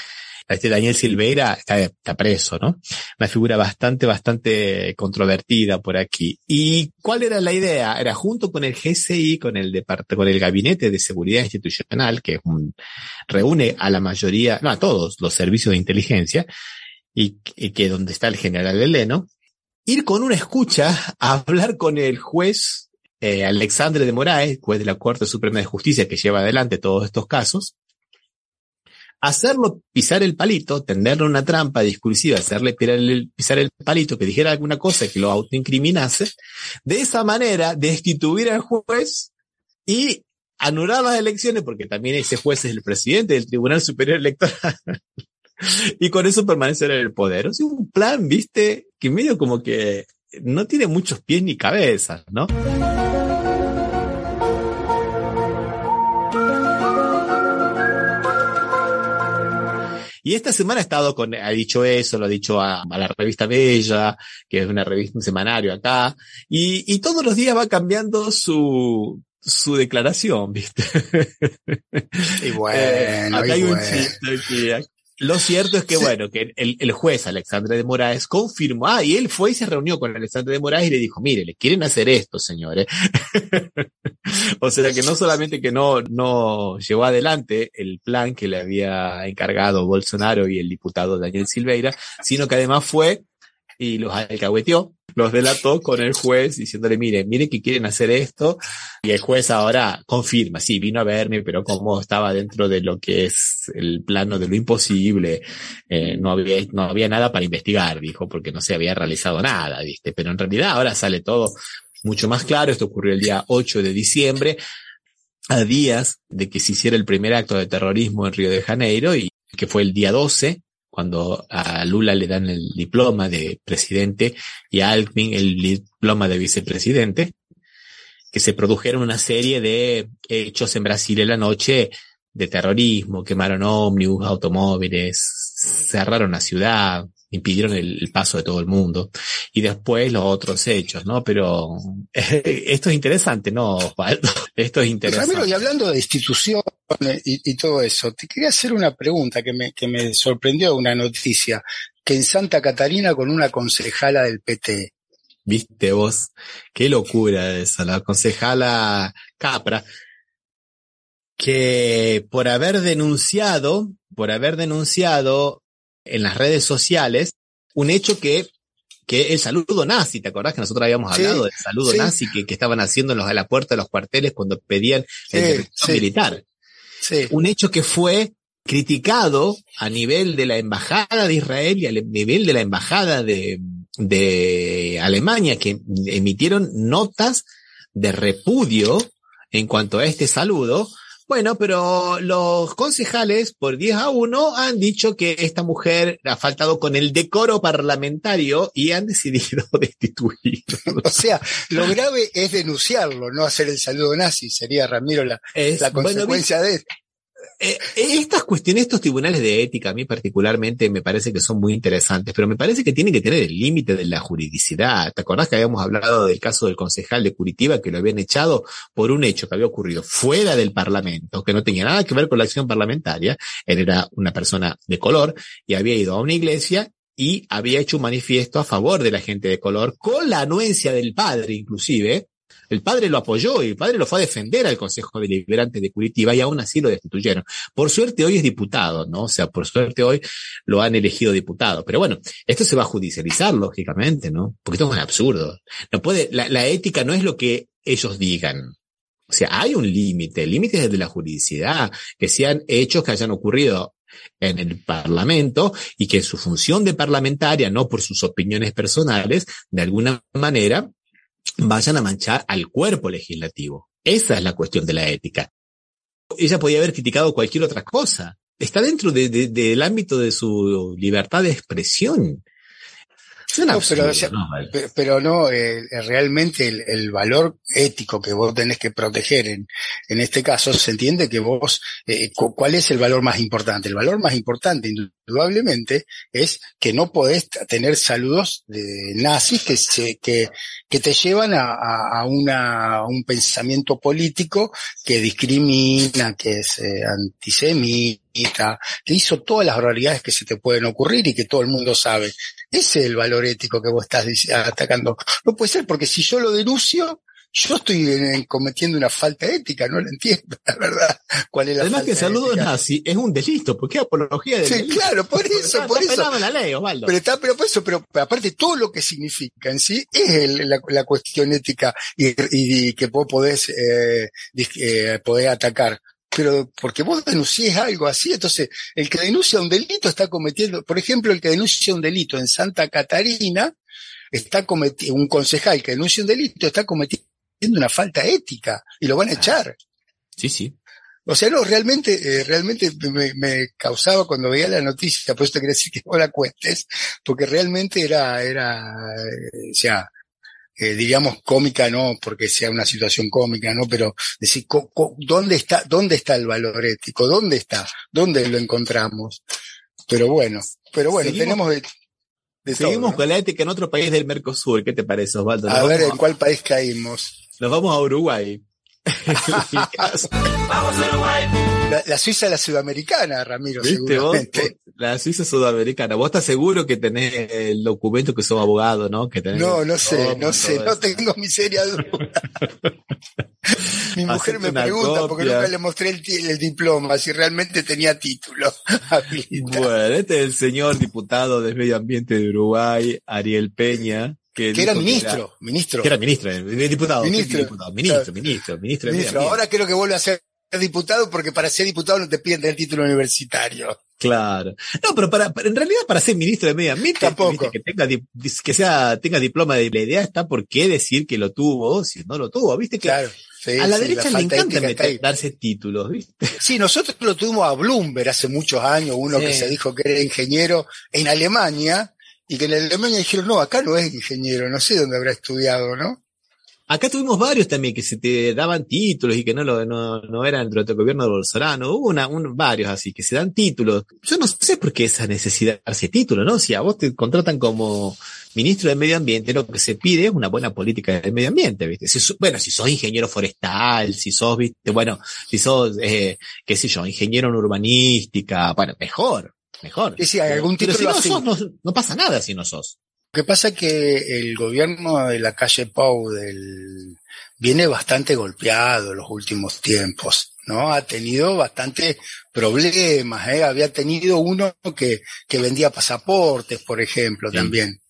A: este Daniel Silveira está, está preso, ¿no? Una figura bastante, bastante controvertida por aquí. ¿Y cuál era la idea? Era junto con el GCI, con el con el Gabinete de Seguridad Institucional, que reúne a la mayoría, no, a todos los servicios de inteligencia, y, y que donde está el general Eleno, ir con una escucha a hablar con el juez eh, Alexandre de Moraes, juez de la Corte Suprema de Justicia que lleva adelante todos estos casos, hacerlo pisar el palito, tenderle una trampa discursiva, hacerle pisar el, palito, que dijera alguna cosa que lo autoincriminase, de esa manera destituir al juez y anular las elecciones, porque también ese juez es el presidente del Tribunal Superior Electoral, y con eso permanecer en el poder. O sea, un plan, viste, que medio como que no tiene muchos pies ni cabezas, ¿no? Y esta semana ha estado con, ha dicho eso, lo ha dicho a, la revista Bella, que es una revista, un semanario acá, y, y todos los días va cambiando su, su declaración, ¿viste?
B: Y bueno, eh, acá hay un chiste
A: lo cierto es que, bueno, que el, el, juez Alexandre de Moraes confirmó, ah, y él fue y se reunió con Alexandre de Moraes y le dijo, mire, le quieren hacer esto, señores. o sea que no solamente que no, no llevó adelante el plan que le había encargado Bolsonaro y el diputado Daniel Silveira, sino que además fue y los alcahueteó los delató con el juez diciéndole, mire, mire que quieren hacer esto. Y el juez ahora confirma, sí, vino a verme, pero como estaba dentro de lo que es el plano de lo imposible, eh, no había, no había nada para investigar, dijo, porque no se había realizado nada, viste. Pero en realidad ahora sale todo mucho más claro. Esto ocurrió el día 8 de diciembre, a días de que se hiciera el primer acto de terrorismo en Río de Janeiro y que fue el día 12, cuando a Lula le dan el diploma de presidente y a Alckmin el diploma de vicepresidente, que se produjeron una serie de hechos en Brasil en la noche de terrorismo, quemaron ómnibus, automóviles, cerraron la ciudad, impidieron el, el, paso de todo el mundo. Y después los otros hechos, ¿no? Pero esto es interesante, ¿no, Osvaldo? Esto es interesante.
B: Ramiro, y hablando de instituciones y, y, todo eso, te quería hacer una pregunta que me, que me sorprendió una noticia, que en Santa Catarina con una concejala del PT.
A: Viste vos, qué locura esa, la concejala Capra, que por haber denunciado, por haber denunciado en las redes sociales un hecho que, que el saludo nazi, ¿te acordás que nosotros habíamos hablado del saludo sí. nazi que, que, estaban haciendo los, a la puerta de los cuarteles cuando pedían el sí, militar? Un hecho que fue criticado a nivel de la embajada de Israel y a nivel de la embajada de, de Alemania, que emitieron notas de repudio en cuanto a este saludo, bueno, pero los concejales, por 10 a 1, han dicho que esta mujer ha faltado con el decoro parlamentario y han decidido destituirlo.
B: O sea, lo grave es denunciarlo, no hacer el saludo nazi. Sería, Ramiro, la, es, la consecuencia bueno, de
A: eh, estas cuestiones, estos tribunales de ética, a mí particularmente me parece que son muy interesantes, pero me parece que tienen que tener el límite de la juridicidad. ¿Te acordás que habíamos hablado del caso del concejal de Curitiba que lo habían echado por un hecho que había ocurrido fuera del Parlamento, que no tenía nada que ver con la acción parlamentaria? Él era una persona de color y había ido a una iglesia y había hecho un manifiesto a favor de la gente de color, con la anuencia del padre inclusive, el padre lo apoyó y el padre lo fue a defender al Consejo Deliberante de Curitiba y aún así lo destituyeron. Por suerte hoy es diputado, ¿no? O sea, por suerte hoy lo han elegido diputado. Pero bueno, esto se va a judicializar, lógicamente, ¿no? Porque esto es un absurdo. No puede, la, la ética no es lo que ellos digan. O sea, hay un límite, el límite es de la juridicidad, que sean hechos que hayan ocurrido en el Parlamento y que su función de parlamentaria, no por sus opiniones personales, de alguna manera vayan a manchar al cuerpo legislativo. Esa es la cuestión de la ética. Ella podía haber criticado cualquier otra cosa. Está dentro de, de, del ámbito de su libertad de expresión.
B: No, absurdo, pero, o sea, no, vale. pero, pero, no, eh, realmente el, el, valor ético que vos tenés que proteger en, en este caso, se entiende que vos, eh, ¿cuál es el valor más importante? El valor más importante, indudablemente, es que no podés tener saludos de nazis que, se, que, te llevan a, a, una, un pensamiento político que discrimina, que es eh, antisemita, que hizo todas las barbaridades que se te pueden ocurrir y que todo el mundo sabe. Ese es el valor ético que vos estás atacando. No puede ser porque si yo lo denuncio, yo estoy cometiendo una falta ética, no lo entiendo, la verdad. ¿Cuál es la
A: Además
B: falta
A: que saludo
B: ética?
A: nazi es un delito, porque es apología de
B: Sí,
A: delito.
B: claro, por eso,
A: está,
B: por
A: está
B: eso.
A: la ley, Osvaldo.
B: Pero está, pero por eso, pero aparte todo lo que significa en sí es el, la, la, cuestión ética y, y, y que vos podés, eh, eh, poder atacar pero porque vos denunciés algo así, entonces el que denuncia un delito está cometiendo, por ejemplo, el que denuncia un delito en Santa Catarina está cometiendo, un concejal que denuncia un delito está cometiendo una falta ética y lo van a echar.
A: Sí, sí.
B: O sea, no, realmente, eh, realmente me, me, causaba cuando veía la noticia, por eso te quería decir que no la cuentes, porque realmente era, era, eh, o sea, eh, diríamos cómica no porque sea una situación cómica no pero decir dónde está dónde está el valor ético dónde está dónde lo encontramos pero bueno pero bueno
A: seguimos,
B: tenemos de,
A: de seguimos todo, ¿no? con la ética en otro país del Mercosur. Qué te parece Osvaldo
B: a ver en cuál país caímos
A: nos vamos a Uruguay
B: Vamos Uruguay. La, la, Suiza la sudamericana, Ramiro,
A: ¿Viste vos? La Suiza sudamericana. ¿Vos estás seguro que tenés el documento que sos abogado, no? Que tenés
B: no, no sé, no sé, no tengo mi seria duda. mi mujer me pregunta copia. porque nunca le mostré el, el, diploma, si realmente tenía título.
A: bueno, este es el señor diputado de Medio Ambiente de Uruguay, Ariel Peña.
B: Que, que era ministro, que era, ministro.
A: Que era ministro, diputado.
B: Ministro,
A: diputado, ministro, ministro, ministro,
B: ministro. Ahora creo que vuelve a ser diputado porque para ser diputado no te piden el título universitario.
A: Claro. No, pero para, para- en realidad para ser ministro de Medio Ambiente,
B: Tampoco.
A: que tenga que sea, tenga diploma de la idea está por qué decir que lo tuvo si no lo tuvo, viste que
B: Claro. sí,
A: a la
B: sí,
A: derecha le
B: falta
A: encanta meter- darse títulos, viste.
B: Sí, nosotros lo tuvimos a Bloomberg hace muchos años, uno
A: Sí.
B: que se dijo que era ingeniero en Alemania, y que en Alemania dijeron, no, acá no es ingeniero, no sé dónde habrá estudiado, ¿no?
A: Acá tuvimos varios también que se te daban títulos y que no lo, no, no eran durante el gobierno de Bolsonaro. Hubo una, un, varios así que se dan títulos. Yo no sé por qué esa necesidad de darse título, ¿no? Si a vos te contratan como ministro de Medio Ambiente, lo que se pide es una buena política del medio ambiente, ¿viste? Bueno, si sos ingeniero forestal, si sos, ¿viste? Bueno, si sos, eh, qué sé yo, ingeniero en urbanística, bueno, mejor, mejor.
B: Sí, sí, hay algún
A: Pero si no
B: así.
A: sos, no, no pasa nada si no sos.
B: Lo que pasa es que el gobierno de la calle Pau del, viene bastante golpeado en los últimos tiempos, ¿no? Ha tenido bastante problemas, ¿eh? Había tenido uno que, que vendía pasaportes, por ejemplo,
A: Sí.
B: también.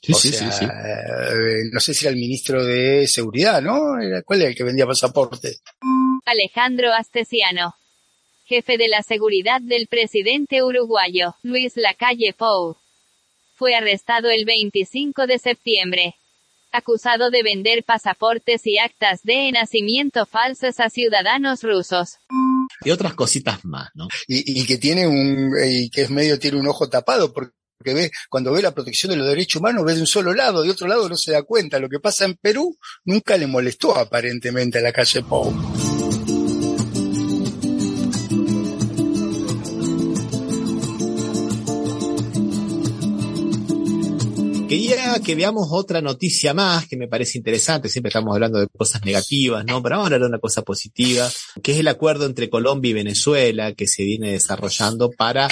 A: Sí,
B: o
A: sí,
B: sea,
A: sí, sí.
B: eh, no sé si era el ministro de Seguridad, ¿no? Era- ¿Cuál era el que vendía pasaportes?
H: Alejandro Astesiano. Jefe de la seguridad del presidente uruguayo, Luis Lacalle Pou. Fue arrestado el 25 de septiembre. Acusado de vender pasaportes y actas de nacimiento falsos a ciudadanos rusos.
A: Y otras cositas más, ¿no?
B: y, y que tiene un, y que es medio tiene un ojo tapado porque ve, cuando ve la protección de los derechos humanos ve de un solo lado, de otro lado no se da cuenta. Lo que pasa en Perú nunca le molestó aparentemente a la calle Pou.
A: Quería que veamos otra noticia más que me parece interesante. Siempre estamos hablando de cosas negativas, ¿no? Pero vamos a hablar de una cosa positiva, que es el acuerdo entre Colombia y Venezuela que se viene desarrollando para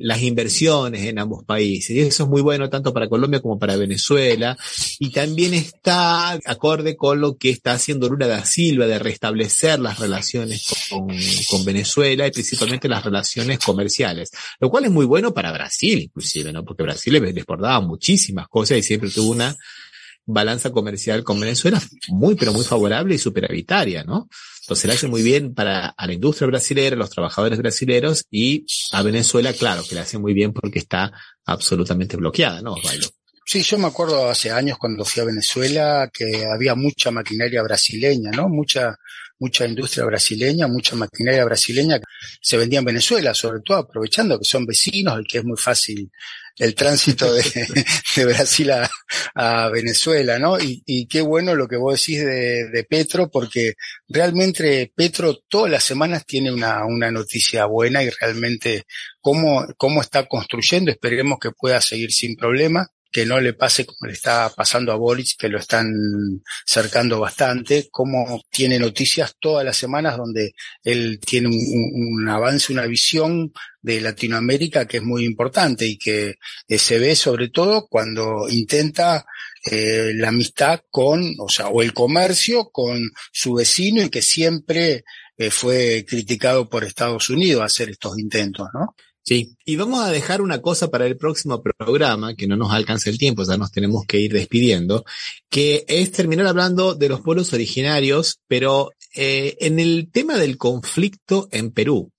A: las inversiones en ambos países. Y eso es muy bueno tanto para Colombia como para Venezuela. Y también está acorde con lo que está haciendo Lula da Silva de restablecer las relaciones con, con Venezuela y principalmente las relaciones comerciales. Lo cual es muy bueno para Brasil, inclusive, ¿no? Porque Brasil les exportaba muchísimas cosas y siempre tuvo una balanza comercial con Venezuela muy, pero muy favorable y superavitaria, ¿no? Entonces le hace muy bien para a la industria brasileña, a los trabajadores brasileños y a Venezuela, claro, que le hace muy bien porque está absolutamente bloqueada, ¿no, Osvaldo?
B: Sí, yo me acuerdo hace años cuando fui a Venezuela que había mucha maquinaria brasileña, ¿no? Mucha, mucha industria brasileña, mucha maquinaria brasileña que se vendía en Venezuela, sobre todo aprovechando que son vecinos y que es muy fácil el tránsito de, de Brasil a, a Venezuela, ¿no? Y, y qué bueno lo que vos decís de, de Petro, porque realmente Petro todas las semanas tiene una, una noticia buena y realmente cómo, cómo está construyendo, esperemos que pueda seguir sin problema que no le pase como le está pasando a Boris, que lo están cercando bastante, como tiene noticias todas las semanas donde él tiene un avance, una visión de Latinoamérica que es muy importante y que eh, se ve sobre todo cuando intenta eh, la amistad con, o sea, o el comercio con su vecino y que siempre eh, fue criticado por Estados Unidos hacer estos intentos, ¿no?
A: Sí, y vamos a dejar una cosa para el próximo programa, que no nos alcanza el tiempo, ya nos tenemos que ir despidiendo, que es terminar hablando de los pueblos originarios, pero eh, en el tema del conflicto en Perú,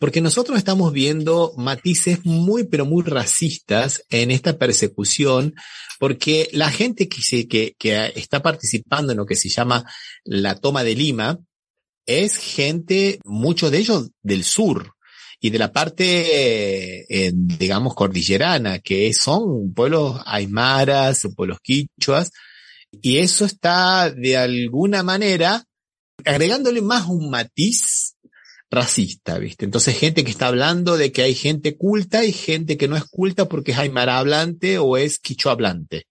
A: porque nosotros estamos viendo matices muy, pero muy racistas en esta persecución, porque la gente que, se, que, que está participando en lo que se llama la toma de Lima, es gente, muchos de ellos del sur, y de la parte, eh, digamos, cordillerana, que son pueblos aymaras, pueblos quichuas, y eso está de alguna manera agregándole más un matiz racista, ¿viste? Entonces gente que está hablando de que hay gente culta y gente que no es culta porque es aymara hablante o es quichua hablante.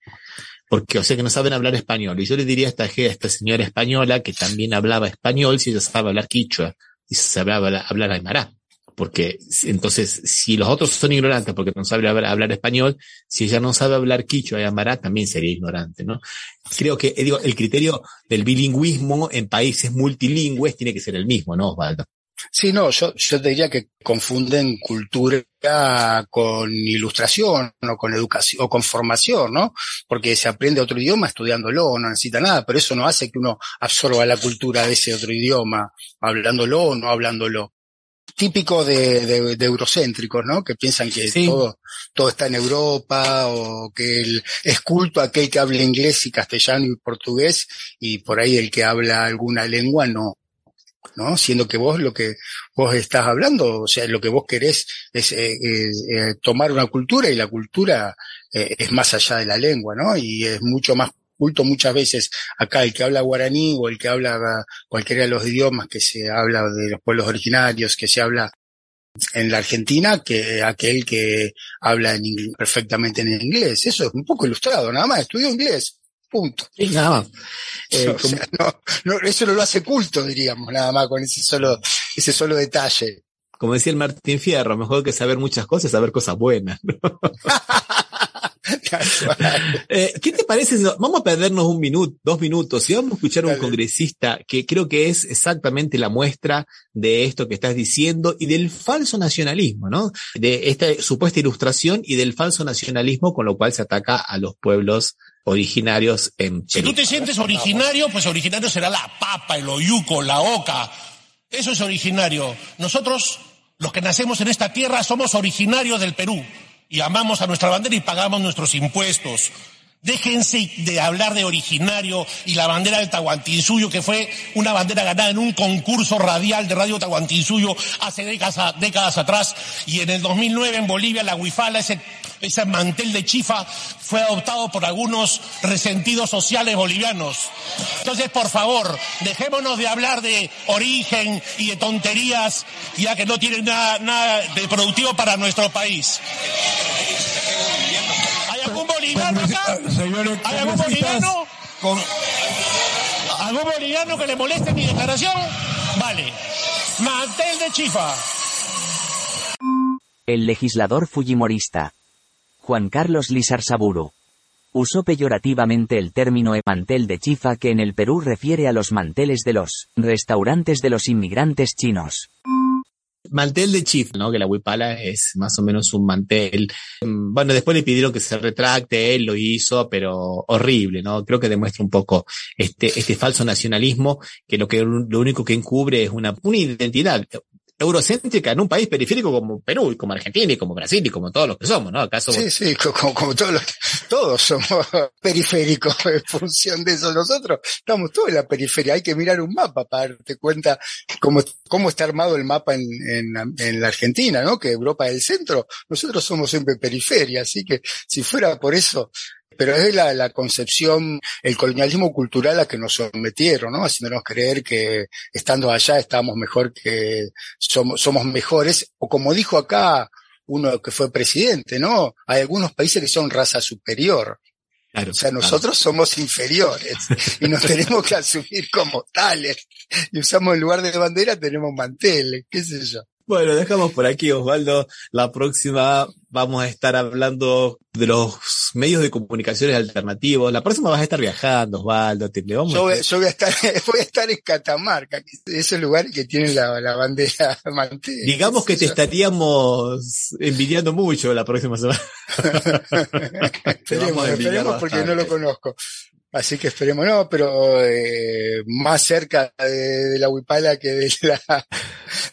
A: Porque, o sea, que no saben hablar español. Y yo le diría a esta, esta señora española que también hablaba español si ella sabe hablar quichua y sabe hablar, hablar aymara porque entonces si los otros son ignorantes porque no saben hablar, hablar, español, si ella no sabe hablar quichua y amará, también sería ignorante, ¿no? Creo que, digo, el criterio del bilingüismo en países multilingües tiene que ser el mismo, ¿no, Osvaldo?
B: Sí, no, yo, yo diría que confunden cultura con ilustración o con educación o con formación, ¿no? Porque se aprende otro idioma estudiándolo, no necesita nada, pero eso no hace que uno absorba la cultura de ese otro idioma, hablándolo o no hablándolo. Típico de, de, de eurocéntricos, ¿no? Que piensan que
A: Sí.
B: todo, todo está en Europa o que el, es culto aquel que habla inglés y castellano y portugués y por ahí el que habla alguna lengua no. ¿no? Siendo que vos lo que vos estás hablando, o sea, lo que vos querés es eh, eh, eh, tomar una cultura y la cultura eh, es más allá de la lengua, ¿no? Y es mucho más culto muchas veces acá el que habla guaraní o el que habla cualquiera de los idiomas que se habla de los pueblos originarios, que se habla en la Argentina, que aquel que habla en perfectamente en inglés. Eso es un poco ilustrado, nada más, estudió inglés, punto.
A: Sí, nada más. Eh,
B: O
A: como-
B: sea, no, no, eso no lo hace culto, diríamos, nada más con ese solo, ese solo detalle.
A: como decía el Martín Fierro, mejor que saber muchas cosas, saber cosas buenas. Eh, ¿Qué te parece? si no- Vamos a perdernos un minuto, dos minutos, y vamos a escuchar a un congresista que creo que es exactamente la muestra de esto que estás diciendo y del falso nacionalismo, ¿no? De esta supuesta ilustración y del falso nacionalismo con lo cual se ataca a los pueblos originarios en
I: Si
A: Perú.
I: tú te sientes originario, pues originario será la papa, el oyuco, la oca. Eso es originario. Nosotros, los que nacemos en esta tierra, somos originarios del Perú. Y amamos a nuestra bandera y pagamos nuestros impuestos. Déjense de hablar de originario y la bandera del Tahuantinsuyo, que fue una bandera ganada en un concurso radial de Radio Tahuantinsuyo hace décadas, décadas atrás. Y en el 2009 en Bolivia, la huifala, ese, ese mantel de chifa, fue adoptado por algunos resentidos sociales bolivianos. Entonces, por favor, dejémonos de hablar de origen y de tonterías, ya que no tienen nada, nada de productivo para nuestro país. ¿Hay algún boliviano acá?
J: Señores
I: ¿Hay algún boliviano?
J: con-
I: ¿Algún boliviano que le moleste mi declaración? Vale. Mantel de chifa.
D: El legislador fujimorista. Juan Carlos Lizarzaburu. Usó peyorativamente el término e mantel de chifa que en el Perú refiere a los manteles de los restaurantes de los inmigrantes chinos.
A: Mantel de chief, ¿no? Que la huipala es más o menos un mantel. Bueno, después le pidieron que se retracte, él lo hizo, pero horrible, ¿no? Creo que demuestra un poco este, este falso nacionalismo que lo que lo único que encubre es una, una identidad eurocéntrica en un país periférico como Perú y como Argentina y como Brasil y como todos los que somos, ¿no?
B: Sí, sí, co- como, como todos, los- todos somos periféricos en función de eso. Nosotros estamos todos en la periferia. Hay que mirar un mapa para darte cuenta cómo, cómo está armado el mapa en, en, en la Argentina, ¿no? Que Europa es el centro. Nosotros somos siempre periferia. Así que si fuera por eso, pero es la, la concepción, el colonialismo cultural a que nos sometieron, ¿no? Haciéndonos creer que estando allá estamos mejor que somos, somos mejores, o como dijo acá uno que fue presidente, ¿no? Hay algunos países que son raza superior.
A: Claro,
B: O sea, nosotros somos inferiores y nos tenemos que asumir como tales. Y usamos en lugar de bandera tenemos manteles, qué sé yo.
A: Bueno, dejamos por aquí, Osvaldo. La próxima vamos a estar hablando de los medios de comunicaciones alternativos. La próxima vas a estar viajando, Osvaldo. Te,
B: Yo, voy- yo voy a estar, voy a estar en Catamarca, que es ese lugar que tiene la, la bandera mantel.
A: Digamos que te estaríamos envidiando mucho la próxima semana.
B: esperemos, esperemos porque no lo conozco. Así que esperemos, no, pero eh, más cerca de, de la huipala que de, la,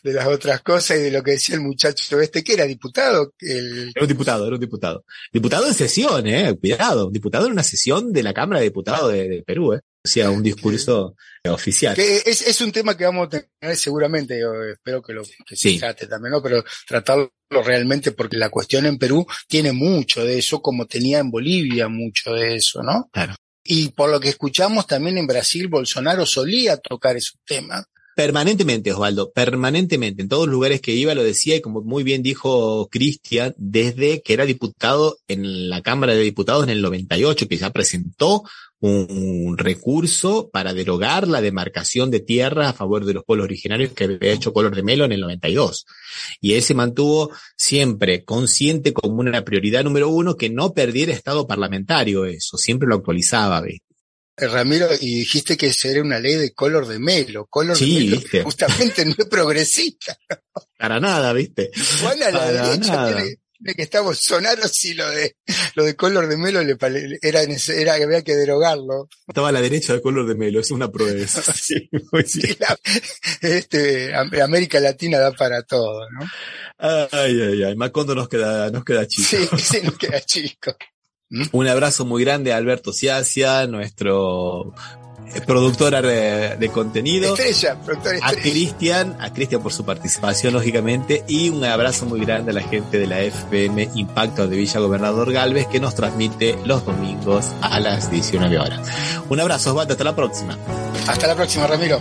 B: de las otras cosas y de lo que decía el muchacho este, que era diputado, el,
A: Era un diputado, era un diputado. Diputado en sesión, eh, cuidado. Diputado en una sesión de la Cámara de Diputados de, de Perú, eh. O sea, un discurso oficial.
B: que es, es un tema que vamos a tener seguramente, yo espero que lo que se trate también, ¿no? Pero tratarlo realmente porque la cuestión en Perú tiene mucho de eso, como tenía en Bolivia mucho de eso, ¿no?
A: Claro.
B: Y por lo que escuchamos también en Brasil, Bolsonaro solía tocar esos temas.
A: Permanentemente, Osvaldo, permanentemente. En todos los lugares que iba lo decía y como muy bien dijo Cristian, desde que era diputado en la Cámara de Diputados en el 98, que ya presentó un, recurso para derogar la demarcación de tierras a favor de los pueblos originarios que había hecho Color de Melo en el 92. Y él se mantuvo siempre consciente como una prioridad número uno que no perdiera estado parlamentario eso, siempre lo actualizaba, ¿ves?
B: Eh, Ramiro, y dijiste que era una ley de color de melo. Color
A: Sí,
B: de melo
A: viste.
B: justamente no es progresista.
A: Para nada, ¿viste?
B: A la
A: Para
B: derecha tiene, que está Bolsonaro, sí, lo de, lo de color de Melo le, era, era que había que derogarlo.
A: Estaba a la derecha del color de Melo, es una prueba de. Sí,
B: la- este, Am- América Latina da para todo, ¿no?
A: Ay, ay, ay. Macondo nos queda, nos queda chico.
B: Sí, sí, nos queda chico.
A: Un abrazo muy grande a Alberto Ciacia, nuestro eh, productor de, de contenido.
B: Estrella,
A: A. Cristian, a Cristian por su participación, lógicamente, y un abrazo muy grande a la gente de la FM Impacto de Villa Gobernador Galvez que nos transmite los domingos a las 19 horas. Un abrazo, Osvaldo, hasta la próxima.
B: Hasta la próxima, Ramiro.